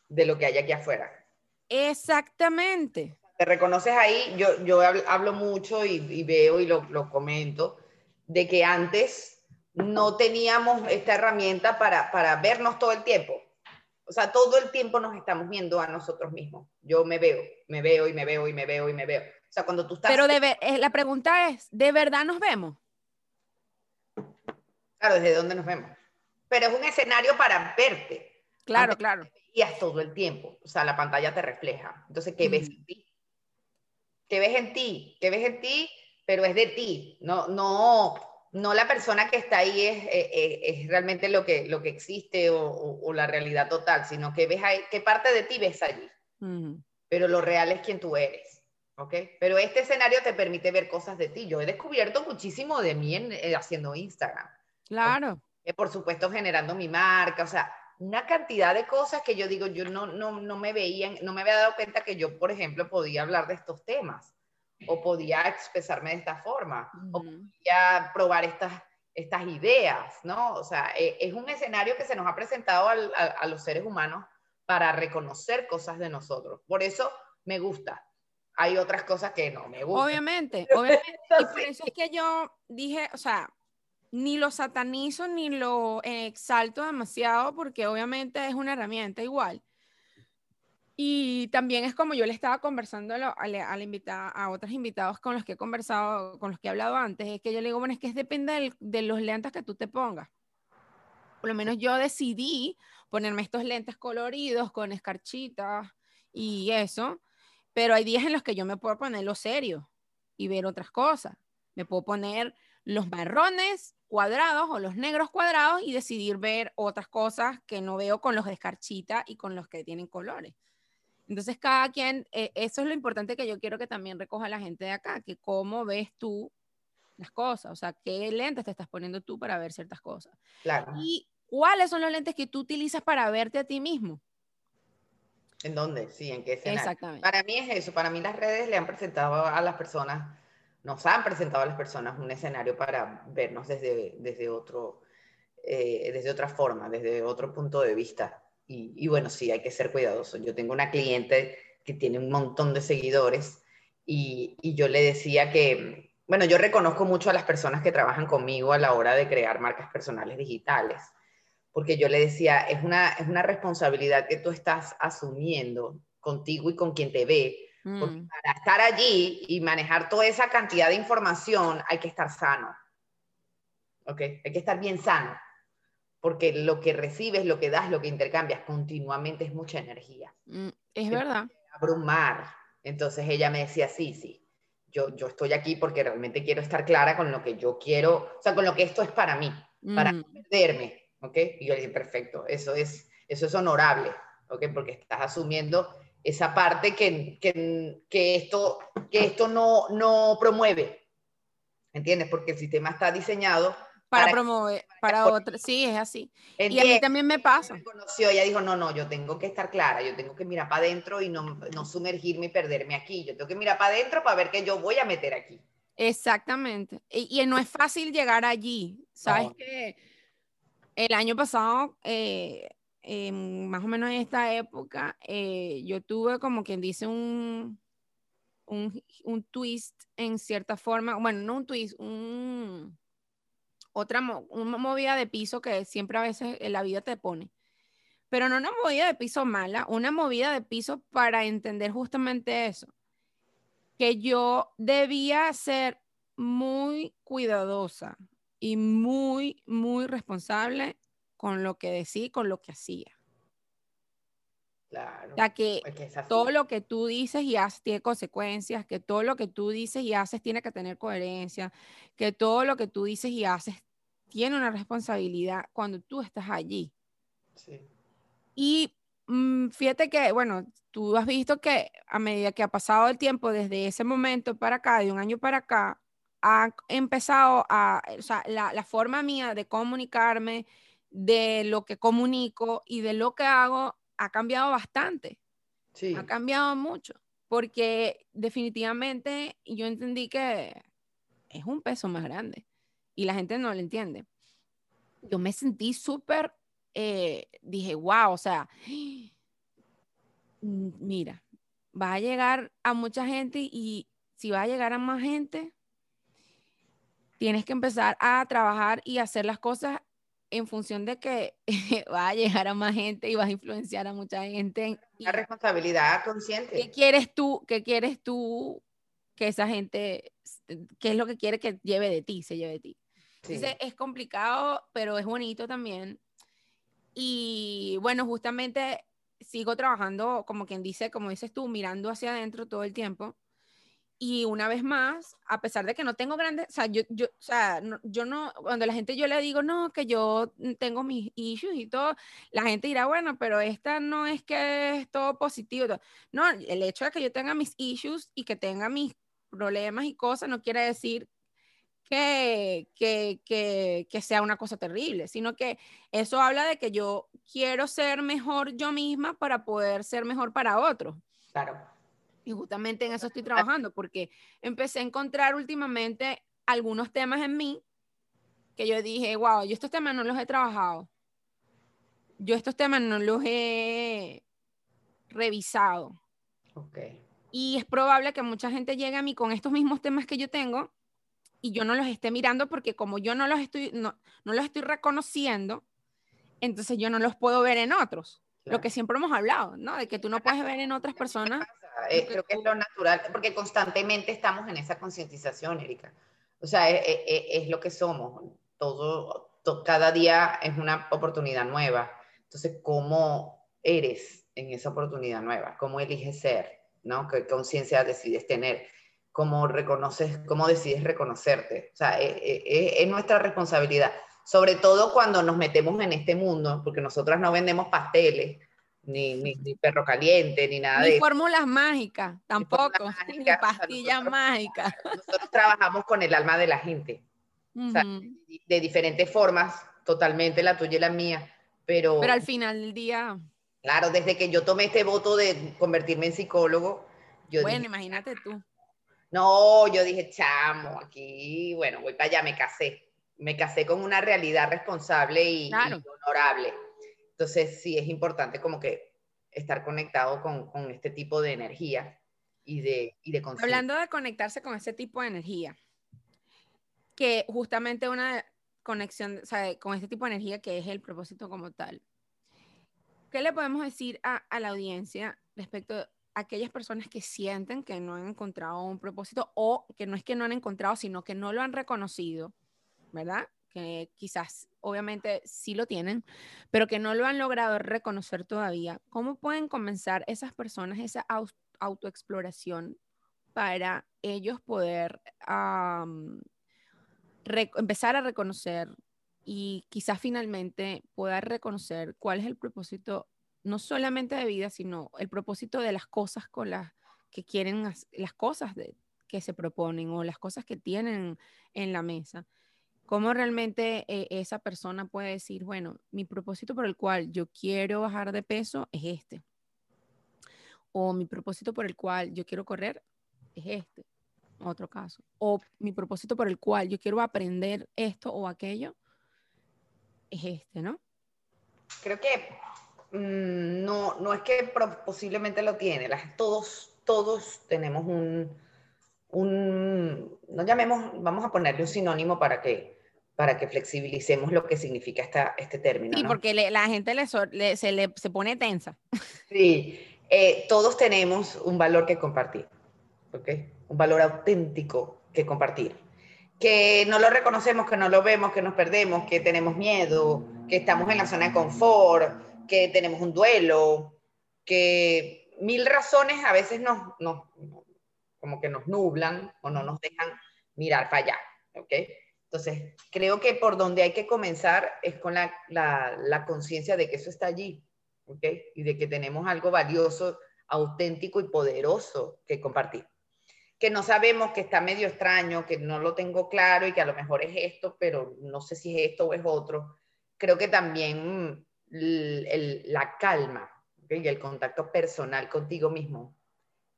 S2: de lo que hay aquí afuera.
S1: Exactamente.
S2: Te reconoces ahí, yo, yo hablo mucho y, veo y lo, lo, comento, de que antes no teníamos esta herramienta para, para vernos todo el tiempo. O sea, todo el tiempo nos estamos viendo a nosotros mismos. Yo me veo, me veo y me veo y me veo y me veo. O sea, cuando tú estás...
S1: Pero de eh, la pregunta es, ¿de verdad nos vemos?
S2: Claro, desde dónde nos vemos. Pero es un escenario para verte.
S1: Claro, claro.
S2: Y todo el tiempo. O sea, la pantalla te refleja. Entonces, ¿qué ves en ti? ¿Qué ves en ti? ¿Qué ves en ti? Pero es de ti. No, no, no la persona que está ahí es, es, realmente lo que, lo que existe o, o, la realidad total, sino que ves ahí, qué parte de ti ves allí. Pero lo real es quien tú eres. Pero este escenario te permite ver cosas de ti. Yo he descubierto muchísimo de mí en, eh, haciendo Instagram.
S1: Claro.
S2: Eh, por supuesto, generando mi marca, o sea, una cantidad de cosas que yo digo, yo no, no, no me veía, no me había dado cuenta que yo, por ejemplo, podía hablar de estos temas, o podía expresarme de esta forma, o podía probar estas, estas ideas, ¿no? O sea, eh, es un escenario que se nos ha presentado a los seres humanos para reconocer cosas de nosotros. Por eso me gusta hay otras cosas que no me gustan.
S1: Obviamente, obviamente. y por eso es que yo dije, o sea, ni lo satanizo ni lo exalto demasiado porque obviamente es una herramienta igual. Y también es como yo le estaba conversando a, a, a, a otros invitados con los que he conversado, con los que he hablado antes, es que yo le digo, bueno, es que depende de los lentes que tú te pongas. Por lo menos yo decidí ponerme estos lentes coloridos con escarchitas y eso, pero hay días en los que yo me puedo poner lo serio y ver otras cosas. Me puedo poner los marrones cuadrados o los negros cuadrados y decidir ver otras cosas que no veo con los de escarchita y con los que tienen colores. Entonces, cada quien, eh, eso es lo importante que yo quiero que también recoja la gente de acá, que cómo ves tú las cosas, o sea, qué lentes te estás poniendo tú para ver ciertas cosas.
S2: Claro.
S1: Y cuáles son los lentes que tú utilizas para verte a ti mismo.
S2: ¿En dónde? Sí, ¿en qué escenario?
S1: Exactamente.
S2: Para mí es eso, para mí las redes le han presentado a las personas, nos han presentado a las personas un escenario para vernos desde, desde, otro, eh, desde otra forma, desde otro punto de vista. Y, y, bueno, sí, hay que ser cuidadoso. Yo tengo una cliente que tiene un montón de seguidores y, y yo le decía que, bueno, yo reconozco mucho a las personas que trabajan conmigo a la hora de crear marcas personales digitales porque yo le decía, es una, es una responsabilidad que tú estás asumiendo contigo y con quien te ve. Porque mm. para estar allí y manejar toda esa cantidad de información hay que estar sano. ¿Ok? Hay que estar bien sano. Porque lo que recibes, lo que das, lo que intercambias continuamente es mucha energía.
S1: Mm, es verdad.
S2: Abrumar. Entonces ella me decía, sí, sí, yo, yo estoy aquí porque realmente quiero estar clara con lo que yo quiero, o sea, con lo que esto es para mí, para mm. perderme, ¿ok? Y yo le dije, perfecto, eso es, eso es honorable, ¿ok? Porque estás asumiendo esa parte que, que, que esto, que esto no, no promueve, ¿entiendes? Porque el sistema está diseñado
S1: para, promover, para otros. Sí, es así. y a mí también me pasa.
S2: Me conoció, ella dijo, no, no, yo tengo que estar clara, yo tengo que mirar para adentro y no, no sumergirme y perderme aquí. Yo tengo que mirar para adentro para ver qué yo voy a meter aquí.
S1: Exactamente. Y, no es fácil llegar allí. Sabes que el año pasado, eh, más o menos en esta época, eh, yo tuve como quien dice un, un, un twist en cierta forma, bueno, no un twist, un otra una movida de piso que siempre a veces en la vida te pone. Pero no una movida de piso mala, una movida de piso para entender justamente eso. Que yo debía ser muy cuidadosa y muy, muy responsable con lo que decía con lo que hacía.
S2: Claro.
S1: Que, todo lo que tú dices y haces tiene consecuencias, que todo lo que tú dices y haces tiene que tener coherencia, que todo lo que tú dices y haces tiene una responsabilidad cuando tú estás allí. Sí. Y mm, fíjate que, bueno, tú has visto que a medida que ha pasado el tiempo desde ese momento para acá, de un año para acá, ha empezado a, o sea, la, la forma mía de comunicarme, de lo que comunico y de lo que hago ha cambiado bastante. Sí. Ha cambiado mucho, porque definitivamente yo entendí que es un peso más grande y la gente no lo entiende. Yo me sentí súper, eh, dije, wow, o sea, mira, va a llegar a mucha gente y si va a llegar a más gente, tienes que empezar a trabajar y hacer las cosas en función de que va a llegar a más gente y vas a influenciar a mucha gente.
S2: La responsabilidad consciente.
S1: ¿Qué quieres tú? ¿Qué quieres tú que esa gente, qué es lo que quiere que lleve de ti, se lleve de ti? Entonces es complicado, pero es bonito también. Y bueno, justamente sigo trabajando, como quien dice, como dices tú, mirando hacia adentro todo el tiempo y una vez más, a pesar de que no tengo grandes, o sea, yo, yo, o sea, no, yo no, cuando la gente yo le digo, no, que yo tengo mis issues y todo, la gente dirá, bueno, pero esta no es que es todo positivo. No, el hecho de que yo tenga mis issues y que tenga mis problemas y cosas no quiere decir que, que, que, que, sea una cosa terrible, sino que eso habla de que yo quiero ser mejor yo misma para poder ser mejor para otros.
S2: Claro.
S1: Y justamente en eso estoy trabajando, porque empecé a encontrar últimamente algunos temas en mí que yo dije, wow, yo estos temas no los he trabajado. Yo estos temas no los he revisado.
S2: Okay.
S1: Y es probable que mucha gente llegue a mí con estos mismos temas que yo tengo y yo no los esté mirando porque como yo no los estoy, no, no los estoy reconociendo, entonces yo no los puedo ver en otros. Lo que siempre hemos hablado, ¿no? De que tú no puedes ver en otras personas
S2: eh, creo que es lo natural, porque constantemente estamos en esa concientización, Erika. O sea, es, lo que somos. Todo, cada día es una oportunidad nueva. Entonces, ¿cómo eres en esa oportunidad nueva? ¿Cómo eliges ser? ¿no? ¿Qué conciencia decides tener? ¿Cómo reconoces, cómo decides reconocerte? O sea, es nuestra responsabilidad. Sobre todo cuando nos metemos en este mundo, porque nosotras no vendemos pasteles, ni, ni, perro caliente, ni nada
S1: ni
S2: de
S1: fórmulas mágicas, tampoco, ni, pastillas mágicas.
S2: Nosotros trabajamos con el alma de la gente, de diferentes formas, totalmente la tuya y la mía, pero...
S1: Pero al final del día...
S2: Claro, desde que yo tomé este voto de convertirme en psicólogo, yo
S1: Bueno, imagínate tú.
S2: No, yo dije, chamo, aquí, bueno, voy para allá, me casé. Me casé con una realidad responsable y honorable entonces sí es importante como que estar conectado con, con este tipo de energía y de, y de
S1: Hablando de conectarse con ese tipo de energía, que justamente una conexión, o sea, con este tipo de energía que es el propósito como tal. ¿Qué le podemos decir a, a la audiencia respecto a aquellas personas que sienten que no han encontrado un propósito o que no es que no han encontrado, sino que no lo han reconocido, ¿verdad? que quizás obviamente sí lo tienen, pero que no lo han logrado reconocer todavía, ¿cómo pueden comenzar esas personas esa autoexploración para ellos poder empezar a reconocer y quizás finalmente poder reconocer cuál es el propósito, no solamente de vida, sino el propósito de las cosas con las que quieren, las cosas que se proponen o las cosas que tienen en la mesa? ¿Cómo realmente eh, esa persona puede decir, bueno, mi propósito por el cual yo quiero bajar de peso es este? O mi propósito por el cual yo quiero correr es este, otro caso. O mi propósito por el cual yo quiero aprender esto o aquello es este, ¿no?
S2: Creo que mm, no, no es que posiblemente lo tiene, todos, todos tenemos un, un, no llamemos, vamos a ponerle un sinónimo para que, para que flexibilicemos lo que significa esta, este término.
S1: Sí, porque la gente le, se, le, se pone tensa.
S2: Sí, eh, todos tenemos un valor que compartir, ¿ok? Un valor auténtico que compartir. Que no lo reconocemos, que no lo vemos, que nos perdemos, que tenemos miedo, que estamos en la zona de confort, que tenemos un duelo, que mil razones a veces nos, nos como que nos nublan o no nos dejan mirar para allá, ¿ok? Entonces, creo que por donde hay que comenzar es con la, la, conciencia de que eso está allí, ¿ok? Y de que tenemos algo valioso, auténtico y poderoso que compartir. Que no sabemos, que está medio extraño, que no lo tengo claro y que a lo mejor es esto, pero no sé si es esto o es otro. Creo que también la calma y el contacto personal contigo mismo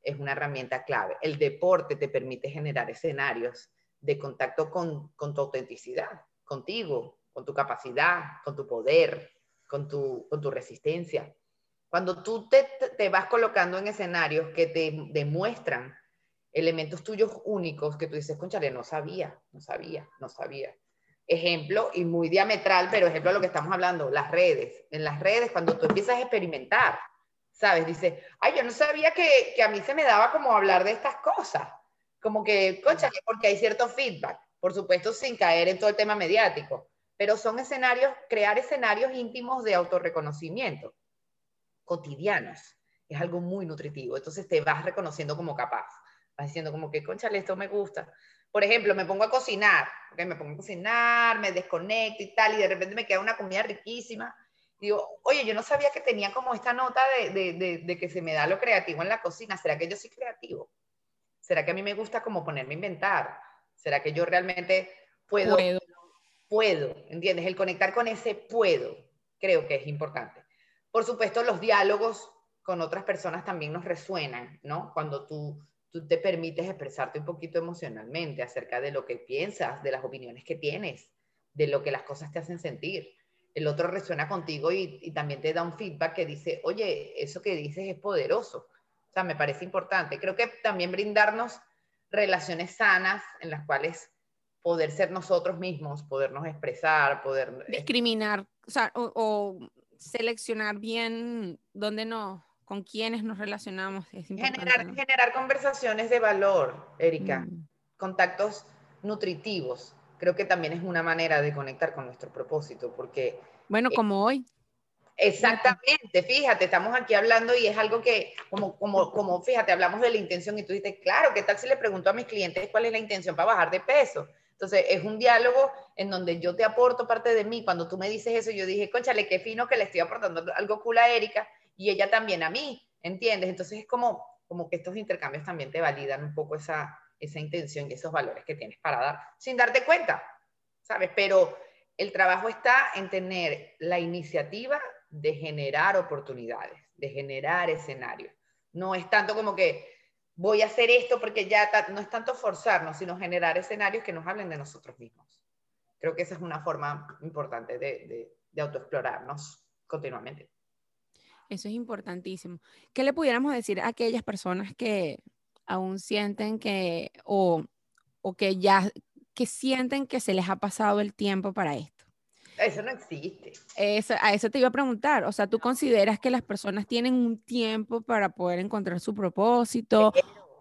S2: es una herramienta clave. El deporte te permite generar escenarios de contacto con, tu autenticidad, contigo, con tu capacidad, con tu poder, con tu, con tu resistencia. Cuando tú te, te vas colocando en escenarios que te demuestran elementos tuyos únicos que tú dices, conchale, no sabía, no sabía, no sabía. Ejemplo, y muy diametral, pero ejemplo de lo que estamos hablando, las redes. En las redes, cuando tú empiezas a experimentar, ¿sabes? Dice, ay, yo no sabía que, que, a mí se me daba como hablar de estas cosas. Como que, concha, porque hay cierto feedback, por supuesto, sin caer en todo el tema mediático, pero son escenarios, crear escenarios íntimos de autorreconocimiento, cotidianos, es algo muy nutritivo. Entonces te vas reconociendo como capaz, vas diciendo como que, concha, esto me gusta. Por ejemplo, me pongo a cocinar, ¿okay? me pongo a cocinar, me desconecto y tal, y de repente me queda una comida riquísima digo, oye, yo no sabía que tenía como esta nota de, que se me da lo creativo en la cocina. ¿Será que yo soy creativo? ¿Será que a mí me gusta como ponerme a inventar? ¿Será que yo realmente puedo? Puedo. Puedo, ¿entiendes? El conectar con ese puedo creo que es importante. Por supuesto, los diálogos con otras personas también nos resuenan, ¿no? Cuando tú, tú te permites expresarte un poquito emocionalmente acerca de lo que piensas, de las opiniones que tienes, de lo que las cosas te hacen sentir el otro resuena contigo y, también te da un feedback que dice, oye, eso que dices es poderoso. O sea, me parece importante. Creo que también brindarnos relaciones sanas en las cuales poder ser nosotros mismos, podernos expresar, poder...
S1: Discriminar, o, sea, o, seleccionar bien dónde no, con quiénes nos relacionamos. Es
S2: generar, generar conversaciones de valor, Erika, mm. contactos nutritivos creo que también es una manera de conectar con nuestro propósito, porque...
S1: Bueno, eh, como hoy.
S2: Exactamente, fíjate, estamos aquí hablando y es algo que, como, como, como, fíjate, hablamos de la intención y tú dices, claro, ¿qué tal si le pregunto a mis clientes cuál es la intención para bajar de peso? Entonces, es un diálogo en donde yo te aporto parte de mí. Cuando tú me dices eso, yo dije, conchale, qué fino que le estoy aportando algo cool a Erika y ella también a mí, ¿entiendes? Entonces, es como, como que estos intercambios también te validan un poco esa, esa intención y esos valores que tienes para dar sin darte cuenta, ¿sabes? Pero el trabajo está en tener la iniciativa de generar oportunidades, de generar escenarios. No es tanto como que voy a hacer esto porque ya no es tanto forzarnos, sino generar escenarios que nos hablen de nosotros mismos. Creo que esa es una forma importante de, de, de autoexplorarnos continuamente.
S1: Eso es importantísimo. ¿Qué le pudiéramos decir a aquellas personas que aún sienten que, o, o que ya, que sienten que se les ha pasado el tiempo para esto.
S2: Eso no existe.
S1: Eso, a eso te iba a preguntar. O sea, ¿tú consideras que las personas tienen un tiempo para poder encontrar su propósito?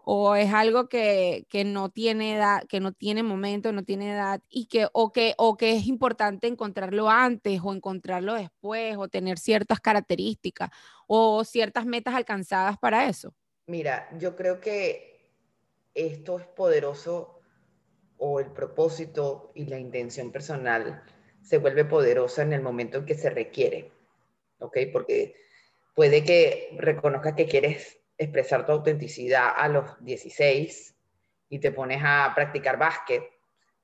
S1: ¿O es algo que, que, no tiene edad, que no tiene momento, no tiene edad, y que o, que, o que es importante encontrarlo antes o encontrarlo después, o tener ciertas características o ciertas metas alcanzadas para eso?
S2: Mira, yo creo que esto es poderoso o el propósito y la intención personal se vuelve poderosa en el momento en que se requiere, ¿ok? Porque puede que reconozcas que quieres expresar tu autenticidad a los 16 y te pones a practicar básquet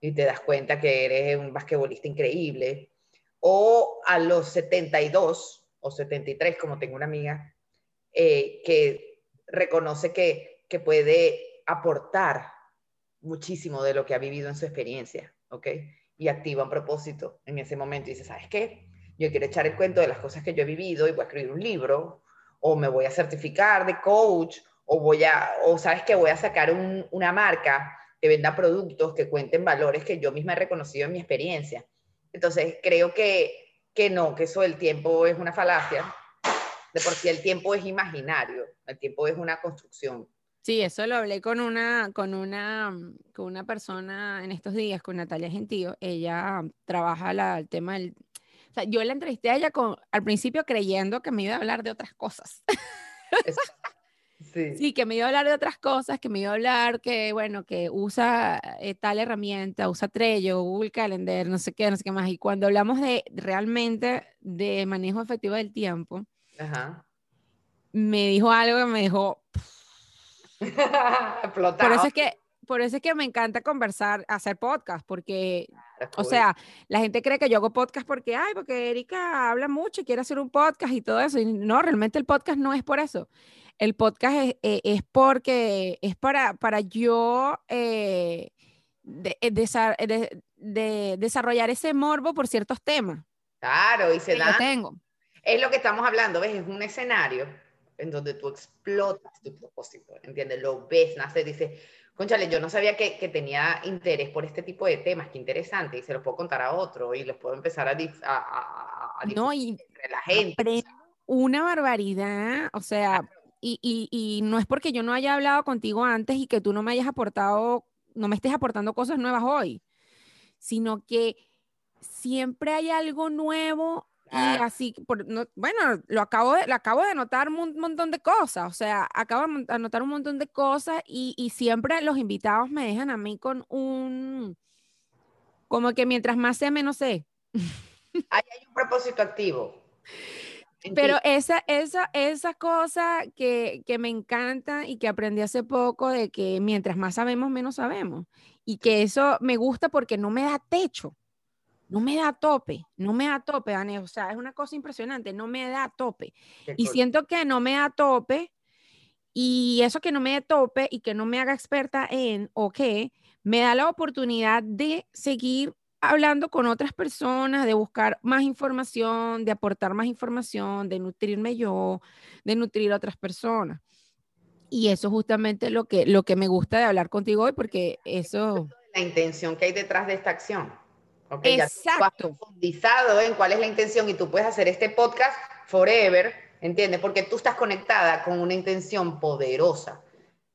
S2: y te das cuenta que eres un basquetbolista increíble, o a los 72 o 73, como tengo una amiga, eh, que reconoce que, que puede aportar muchísimo de lo que ha vivido en su experiencia, ¿ok? Y activa un propósito en ese momento y dice, ¿sabes qué? Yo quiero echar el cuento de las cosas que yo he vivido y voy a escribir un libro, o me voy a certificar de coach, o voy a, o sabes que voy a sacar una marca que venda productos que cuenten valores que yo misma he reconocido en mi experiencia. Entonces, creo que, que no, que eso del tiempo es una falacia. De por sí el tiempo es imaginario, el tiempo es una construcción.
S1: Sí, eso lo hablé con una, con una, con una persona en estos días, con Natalia Gentío. Ella trabaja la, el tema del... O sea, yo la entrevisté a ella con, al principio creyendo que me iba a hablar de otras cosas. Sí. que me iba a hablar de otras cosas, que me iba a hablar que, bueno, que usa eh, tal herramienta, usa Trello, Google Calendar, no sé qué, no sé qué más. Y cuando hablamos de realmente de manejo efectivo del tiempo, me dijo algo que me dejó... Por eso es que por eso es que me encanta conversar, hacer podcast, porque, o sea, la gente cree que yo hago podcast porque, ay, porque Erika habla mucho y quiere hacer un podcast y todo eso. Y no, realmente el podcast no es por eso. El podcast es, eh, porque es para, para yo eh, eh, de, desarrollar ese morbo por ciertos temas.
S2: Claro, y se da.
S1: Tengo.
S2: Es lo que estamos hablando, ¿ves? Es un escenario en donde tú explotas tu propósito, ¿entiendes? Lo ves, nace, dices, conchale, yo no sabía que, que, tenía interés por este tipo de temas, qué interesante, y se los puedo contar a otro, y los puedo empezar a, a, a,
S1: no, y entre la gente. Una barbaridad, o sea, y, y, y, no es porque yo no haya hablado contigo antes y que tú no me hayas aportado, no me estés aportando cosas nuevas hoy, sino que siempre hay algo nuevo y así, por, bueno, lo acabo, de, lo acabo de anotar un montón de cosas, o sea, acabo de anotar un montón de cosas y, y siempre los invitados me dejan a mí con un, como que mientras más sé, menos sé.
S2: hay un propósito activo.
S1: Pero esa, esa, esa cosa que, que, me encanta y que aprendí hace poco de que mientras más sabemos, menos sabemos. Y que eso me gusta porque no me da techo, no me da tope, no me da tope, Dani. O sea, es una cosa impresionante, no me da tope. y siento que no me da tope y eso que no me da tope y que no me haga experta en o qué, me da la oportunidad de seguir hablando con otras personas, de buscar más información, de aportar más información, de nutrirme yo, de nutrir a otras personas. Y eso es justamente lo que, lo que me gusta de hablar contigo hoy, porque eso...
S2: La intención que hay detrás de esta acción.
S1: Exacto.
S2: Ya en cuál es la intención y tú puedes hacer este podcast forever, ¿entiendes? Porque tú estás conectada con una intención poderosa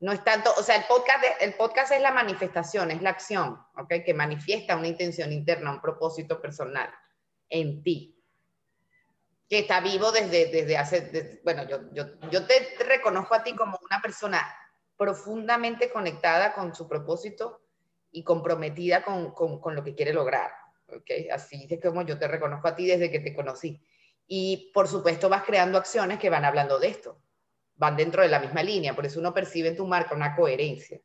S2: no es tanto, o sea, el podcast, el podcast es la manifestación, es la acción, ¿ok? Que manifiesta una intención interna, un propósito personal en ti, que está vivo desde, desde hace, bueno, yo, yo, yo te reconozco a ti como una persona profundamente conectada con su propósito y comprometida con, con, con lo que quiere lograr, ¿ok? Así es como yo te reconozco a ti desde que te conocí. Y por supuesto vas creando acciones que van hablando de esto van dentro de la misma línea, por eso uno percibe en tu marca una coherencia.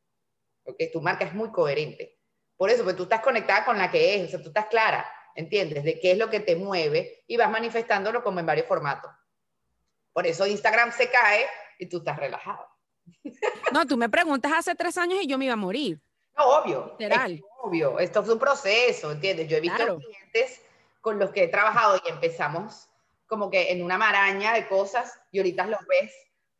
S2: ¿okay? Tu marca es muy coherente. Por eso, pues tú estás conectada con la que es, o sea, tú estás clara, ¿entiendes? De qué es lo que te mueve y vas manifestándolo como en varios formatos. Por eso Instagram se cae y tú estás relajado.
S1: No, tú me preguntas hace tres años y yo me iba a morir.
S2: Obvio. Literal. obvio. Esto es un proceso, ¿entiendes? Yo he visto clientes con los que he trabajado y empezamos como que en una maraña de cosas y ahorita los ves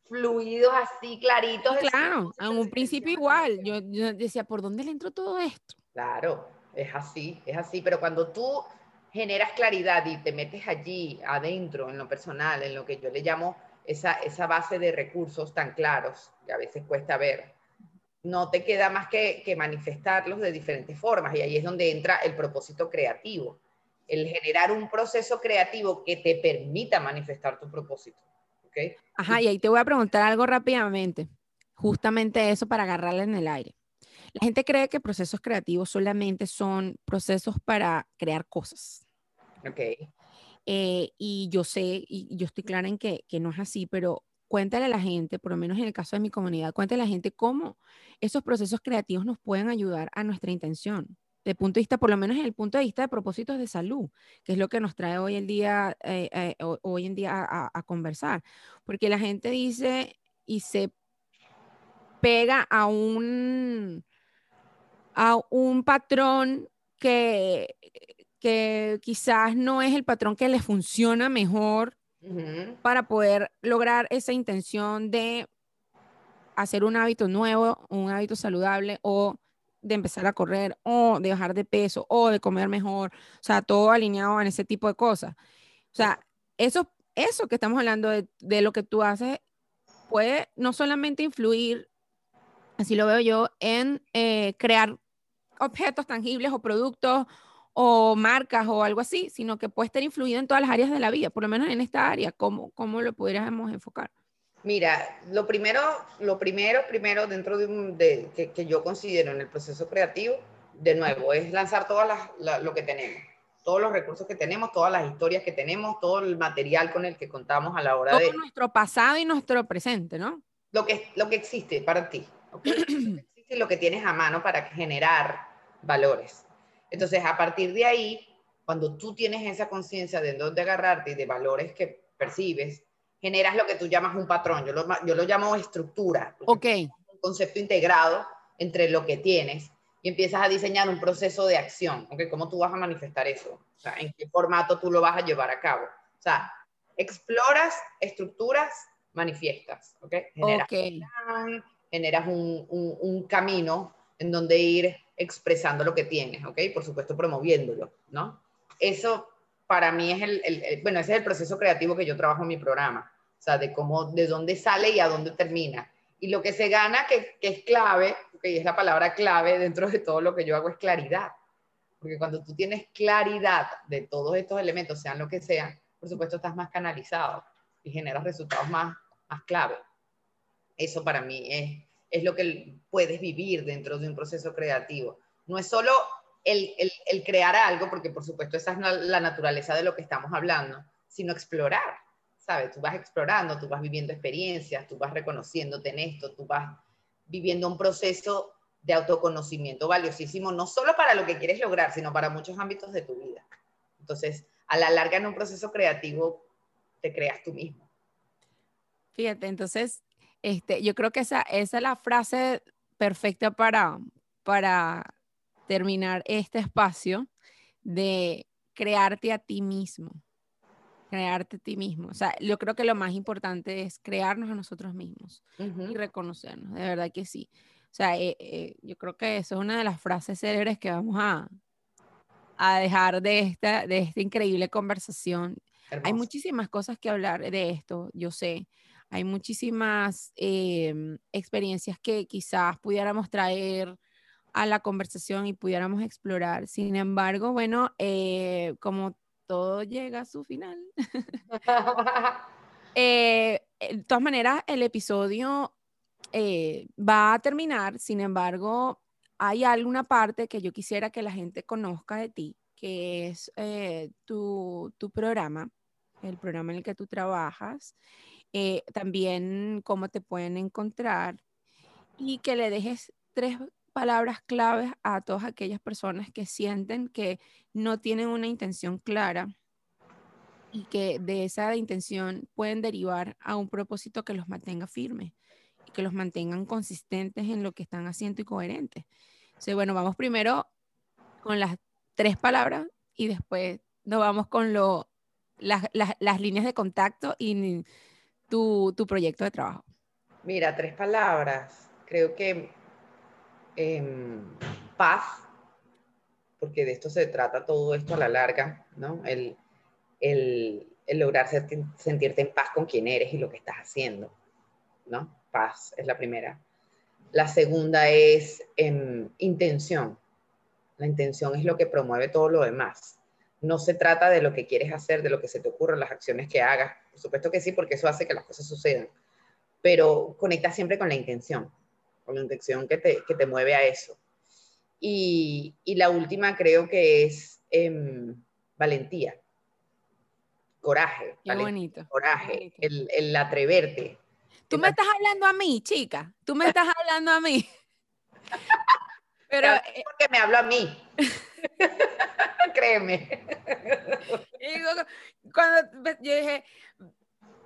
S2: fluidos así, claritos.
S1: Claro, en un principio igual. Yo, decía, ¿por dónde le entró todo esto?
S2: Claro, es así, es así. Pero cuando tú generas claridad y te metes allí adentro, en lo personal, en lo que yo le llamo esa, esa base de recursos tan claros, que a veces cuesta ver, no te queda más que, que manifestarlos de diferentes formas. Y ahí es donde entra el propósito creativo. El generar un proceso creativo que te permita manifestar tu propósito.
S1: Ajá, y ahí te voy a preguntar algo rápidamente, justamente eso para agarrarla en el aire. La gente cree que procesos creativos solamente son procesos para crear cosas.
S2: Ok.
S1: Eh, y yo sé, y yo estoy clara en que, que no es así, pero cuéntale a la gente, por lo menos en el caso de mi comunidad, cuéntale a la gente cómo esos procesos creativos nos pueden ayudar a nuestra intención de punto de vista, por lo menos en el punto de vista de propósitos de salud, que es lo que nos trae hoy en día, eh, eh, hoy en día a, conversar. Porque la gente dice y se pega a un, a un patrón que, que quizás no es el patrón que le funciona mejor para poder lograr esa intención de hacer un hábito nuevo, un hábito saludable o de empezar a correr o de bajar de peso o de comer mejor, o sea, todo alineado en ese tipo de cosas. O sea, eso, eso que estamos hablando de, lo que tú haces puede no solamente influir, así lo veo yo, en eh, crear objetos tangibles o productos o marcas o algo así, sino que puede estar influido en todas las áreas de la vida, por lo menos en esta área, ¿cómo, cómo lo pudiéramos enfocar?
S2: Mira, lo primero, lo primero, primero dentro de, un, de que, yo considero en el proceso creativo, de nuevo, es lanzar todo lo que tenemos, todos los recursos que tenemos, todas las historias que tenemos, todo el material con el que contamos a la hora
S1: todo
S2: de...
S1: nuestro pasado y nuestro presente, ¿no?
S2: Lo que, lo que existe para ti, ¿okay? lo que existe lo que tienes a mano para generar valores. Entonces, a partir de ahí, cuando tú tienes esa conciencia de dónde agarrarte y de valores que percibes, generas lo que tú llamas un patrón. Yo lo, yo lo llamo estructura.
S1: Ok.
S2: Un concepto integrado entre lo que tienes y empiezas a diseñar un proceso de acción. ¿okay? ¿Cómo tú vas a manifestar eso? O sea, ¿en qué formato tú lo vas a llevar a cabo? O sea, exploras estructuras, manifiestas. ¿ok? Generas, Un, generas un, un, un, camino en donde ir expresando lo que tienes, ¿ok? Por supuesto, promoviéndolo, ¿no? Eso para mí es el, bueno, ese es el proceso creativo que yo trabajo en mi programa, o sea, de cómo, de dónde sale y a dónde termina. Y lo que se gana, que, es clave, que es la palabra clave dentro de todo lo que yo hago, es claridad. Porque cuando tú tienes claridad de todos estos elementos, sean lo que sean, por supuesto estás más canalizado y generas resultados más, más clave. Eso para mí es, es lo que puedes vivir dentro de un proceso creativo. No es solo el, crear algo, porque por supuesto esa es la, naturaleza de lo que estamos hablando, sino explorar, ¿sabes? Tú vas explorando, tú vas viviendo experiencias, tú vas reconociéndote en esto, tú vas viviendo un proceso de autoconocimiento valiosísimo, no solo para lo que quieres lograr, sino para muchos ámbitos de tu vida. Entonces, a la larga en un proceso creativo, te creas tú mismo.
S1: Fíjate, entonces, este, yo creo que esa, esa es la frase perfecta para, para terminar este espacio de crearte a ti mismo. Crearte a ti mismo. O sea, yo creo que lo más importante es crearnos a nosotros mismos y reconocernos. De verdad que sí. O sea, eh, eh, yo creo que eso es una de las frases célebres que vamos a, a dejar de esta, de esta increíble conversación. Hay muchísimas cosas que hablar de esto, yo sé. Hay muchísimas em, experiencias que quizás pudiéramos traer a la conversación y pudiéramos explorar. Sin embargo, bueno, eh, como todo llega a su final, eh, de todas maneras, el episodio eh, va a terminar. Sin embargo, hay alguna parte que yo quisiera que la gente conozca de ti, que es tu, tu, programa, el programa en el que tú trabajas, también cómo te pueden encontrar y que le dejes tres palabras claves a todas aquellas personas que sienten que no tienen una intención clara y que de esa intención pueden derivar a un propósito que los mantenga firmes y que los mantengan consistentes en lo que están haciendo y coherentes. Entonces, bueno, vamos primero con las tres palabras y después nos vamos con lo, las, las, líneas de contacto y tu, proyecto de trabajo.
S2: Mira, tres palabras. Creo que paz, porque de esto se trata todo esto a la larga, ¿no? El, lograr sentirte en paz con quien eres y lo que estás haciendo, ¿no? Paz es la primera. La segunda es em, intención. La intención es lo que promueve todo lo demás. No se trata de lo que quieres hacer, de lo que se te ocurre, las acciones que hagas. Por supuesto que sí, porque eso hace que las cosas sucedan. Pero conecta siempre con la intención con la intención que te, que te mueve a eso. Y, y, la última creo que es em, valentía, coraje.
S1: Qué bonito.
S2: Coraje, El, el, atreverte.
S1: Tú me estás hablando a mí, chica. Tú me estás hablando a mí.
S2: Pero es porque me hablo a mí. Créeme.
S1: cuando yo dije,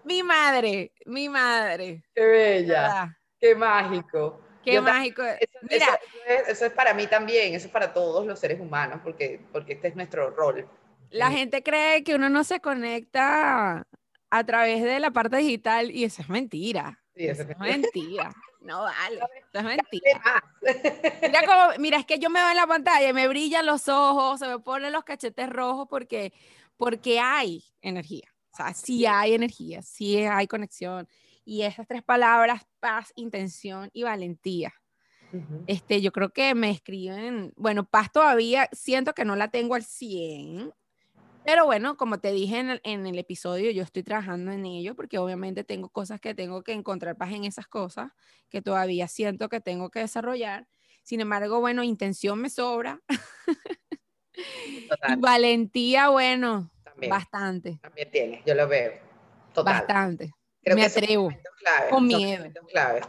S1: mi madre, mi madre.
S2: Qué bella, qué mágico.
S1: Qué mágico.
S2: Mira, eso, es, para mí también, eso es para todos los seres humanos, porque, porque este es nuestro rol.
S1: La gente cree que uno no se conecta a través de la parte digital y eso es mentira. Sí, eso, es mentira. No vale, eso es mentira. Mira, como, mira, es que yo me veo en la pantalla me brillan los ojos, se me ponen los cachetes rojos porque, porque hay energía. O sea, sí hay energía, sí hay conexión. Y esas tres palabras, paz, intención y valentía. Este, yo creo que me escriben, bueno, paz todavía siento que no la tengo al 100, pero bueno, como te dije en el, episodio, yo estoy trabajando en ello porque obviamente tengo cosas que tengo que encontrar paz en esas cosas que todavía siento que tengo que desarrollar. Sin embargo, bueno, intención me sobra. y valentía, bueno, bastante.
S2: También tiene, yo lo veo. Total.
S1: Bastante. me atrevo. con miedo.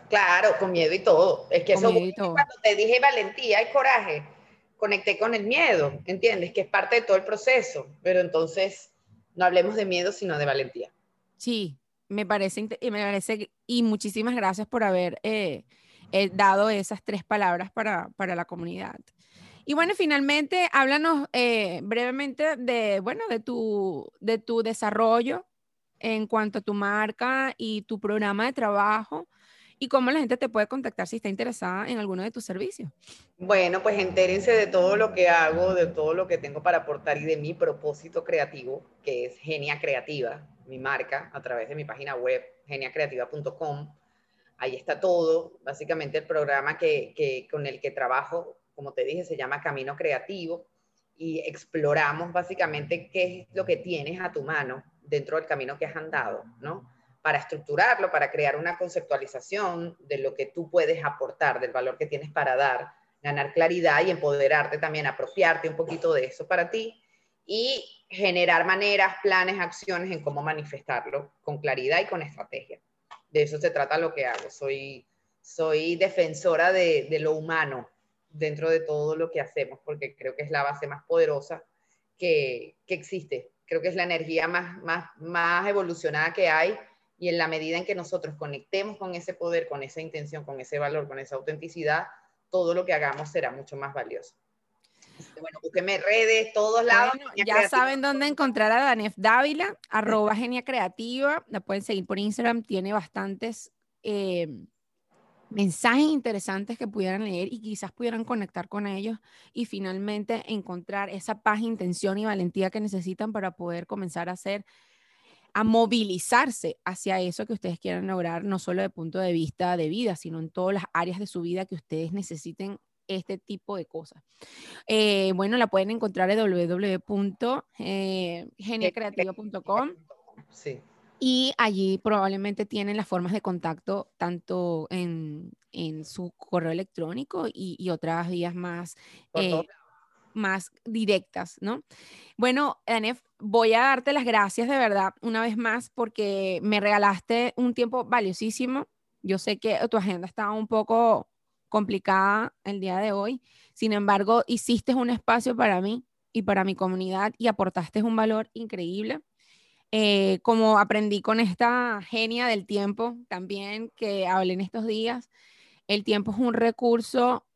S2: Claro, con miedo y todo. Es que eso, cuando te dije valentía y coraje, conecté con el miedo, ¿entiendes? Que es parte de todo el proceso, pero entonces no hablemos de miedo, sino de valentía.
S1: Sí, me parece, y me parece, y muchísimas gracias por haber eh, eh, dado esas tres palabras para, para, la comunidad. Y bueno, finalmente, háblanos eh, brevemente de, bueno, de tu, de tu desarrollo en cuanto a tu marca y tu programa de trabajo y cómo la gente te puede contactar si está interesada en alguno de tus servicios.
S2: Bueno, pues entérense de todo lo que hago, de todo lo que tengo para aportar y de mi propósito creativo, que es Genia Creativa, mi marca, a través de mi página web, geniacreativa.com. Ahí está todo. Básicamente el programa que, que, con el que trabajo, como te dije, se llama Camino Creativo y exploramos básicamente qué es lo que tienes a tu mano dentro del camino que has andado, ¿no? Para estructurarlo, para crear una conceptualización de lo que tú puedes aportar, del valor que tienes para dar, ganar claridad y empoderarte también, apropiarte un poquito de eso para ti y generar maneras, planes, acciones en cómo manifestarlo con claridad y con estrategia. De eso se trata lo que hago. Soy, soy defensora de, lo humano dentro de todo lo que hacemos, porque creo que es la base más poderosa que, que existe. Creo que es la energía más, más, más evolucionada que hay y en la medida en que nosotros conectemos con ese poder, con esa intención, con ese valor, con esa autenticidad, todo lo que hagamos será mucho más valioso. Bueno, búsquenme redes, todos lados.
S1: ya saben dónde encontrar a Danef Dávila, arroba genia creativa. La pueden seguir por Instagram, tiene bastantes eh, mensajes interesantes que pudieran leer y quizás pudieran conectar con ellos y finalmente encontrar esa paz, intención y valentía que necesitan para poder comenzar a hacer a movilizarse hacia eso que ustedes quieran lograr, no solo de punto de vista de vida, sino en todas las áreas de su vida que ustedes necesiten este tipo de cosas. Eh, bueno, la pueden encontrar en www.geniacreativa.com. Sí. Y allí probablemente tienen las formas de contacto tanto en, su correo electrónico y, otras vías más más directas, ¿no? Bueno, Anef, voy a darte las gracias de verdad una vez más porque me regalaste un tiempo valiosísimo. Yo sé que tu agenda estaba un poco complicada el día de hoy, sin embargo, hiciste un espacio para mí y para mi comunidad y aportaste un valor increíble. Eh, como aprendí con esta genia del tiempo también que hablé en estos días, el tiempo es un recurso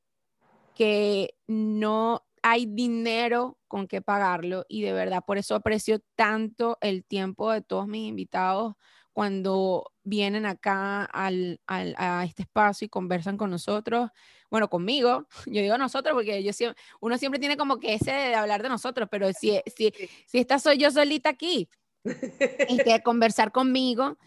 S1: que no hay dinero con que pagarlo y de verdad por eso aprecio tanto el tiempo de todos mis invitados cuando vienen acá al, a este espacio y conversan con nosotros, bueno, conmigo, yo digo nosotros porque yo siempre, uno siempre tiene como que ese de hablar de nosotros, pero si, si, si esta soy yo solita aquí, y que conversar conmigo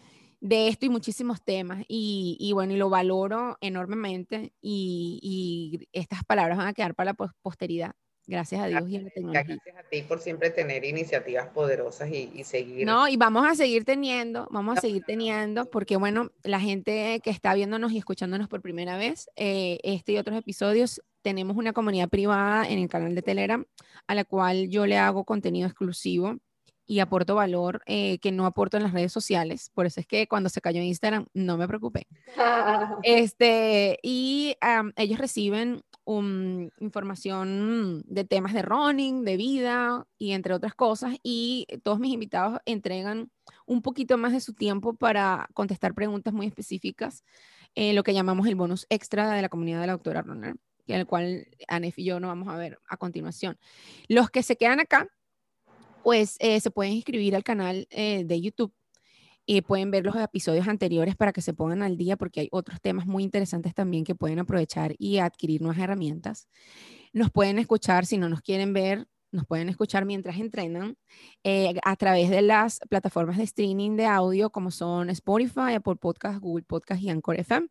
S1: de esto y muchísimos temas y, y bueno, y lo valoro enormemente y, y, estas palabras van a quedar para la posteridad. Gracias a Dios y a la
S2: tecnología. Gracias a ti por siempre tener iniciativas poderosas y, y, seguir.
S1: No, y vamos a seguir teniendo, vamos a seguir teniendo, porque bueno, la gente que está viéndonos y escuchándonos por primera vez, eh, este y otros episodios, tenemos una comunidad privada en el canal de Telegram a la cual yo le hago contenido exclusivo y aporto valor eh, que no aporto en las redes sociales. Por eso es que cuando se cayó Instagram, no me preocupé. este, y ellos reciben información de temas de running, de vida y entre otras cosas. Y todos mis invitados entregan un poquito más de su tiempo para contestar preguntas muy específicas, eh, lo que llamamos el bonus extra de la comunidad de la doctora Ronald, el cual Anef y yo no vamos a ver a continuación. Los que se quedan acá, pues eh, se pueden inscribir al canal eh, de YouTube y pueden ver los episodios anteriores para que se pongan al día porque hay otros temas muy interesantes también que pueden aprovechar y adquirir nuevas herramientas. Nos pueden escuchar si no nos quieren ver, nos pueden escuchar mientras entrenan eh, a través de las plataformas de streaming de audio como son Spotify, Apple Podcast, Google Podcast y Anchor FM.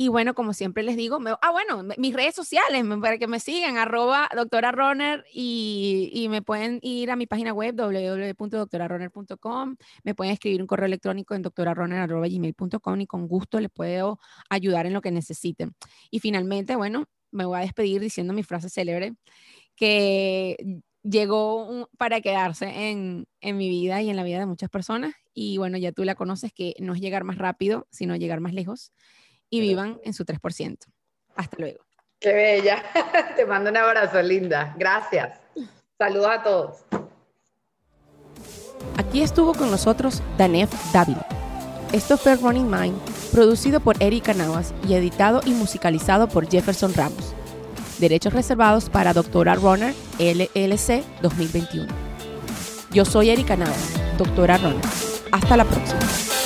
S1: Y bueno, como siempre les digo, ah, bueno, mis redes sociales para que me sigan, arroba doctora Runner y, y, me pueden ir a mi página web www.doctorarunner.com, me pueden escribir un correo electrónico en doctorarunner.gmail.com y con gusto les puedo ayudar en lo que necesiten. Y finalmente, bueno, me voy a despedir diciendo mi frase célebre que llegó para quedarse en, en, mi vida y en la vida de muchas personas. Y bueno, ya tú la conoces, que no es llegar más rápido, sino llegar más lejos y vivan en su 3%. Hasta luego.
S2: Qué bella. Te mando un abrazo, linda. Gracias. Saludos a todos.
S1: Aquí estuvo con nosotros Danef Dávila. Esto fue Running Mind, producido por Erika Navas y editado y musicalizado por Jefferson Ramos. Derechos reservados para Doctora Runner LLC 2021. Yo soy Erika Navas, Doctora Runner. Hasta la próxima.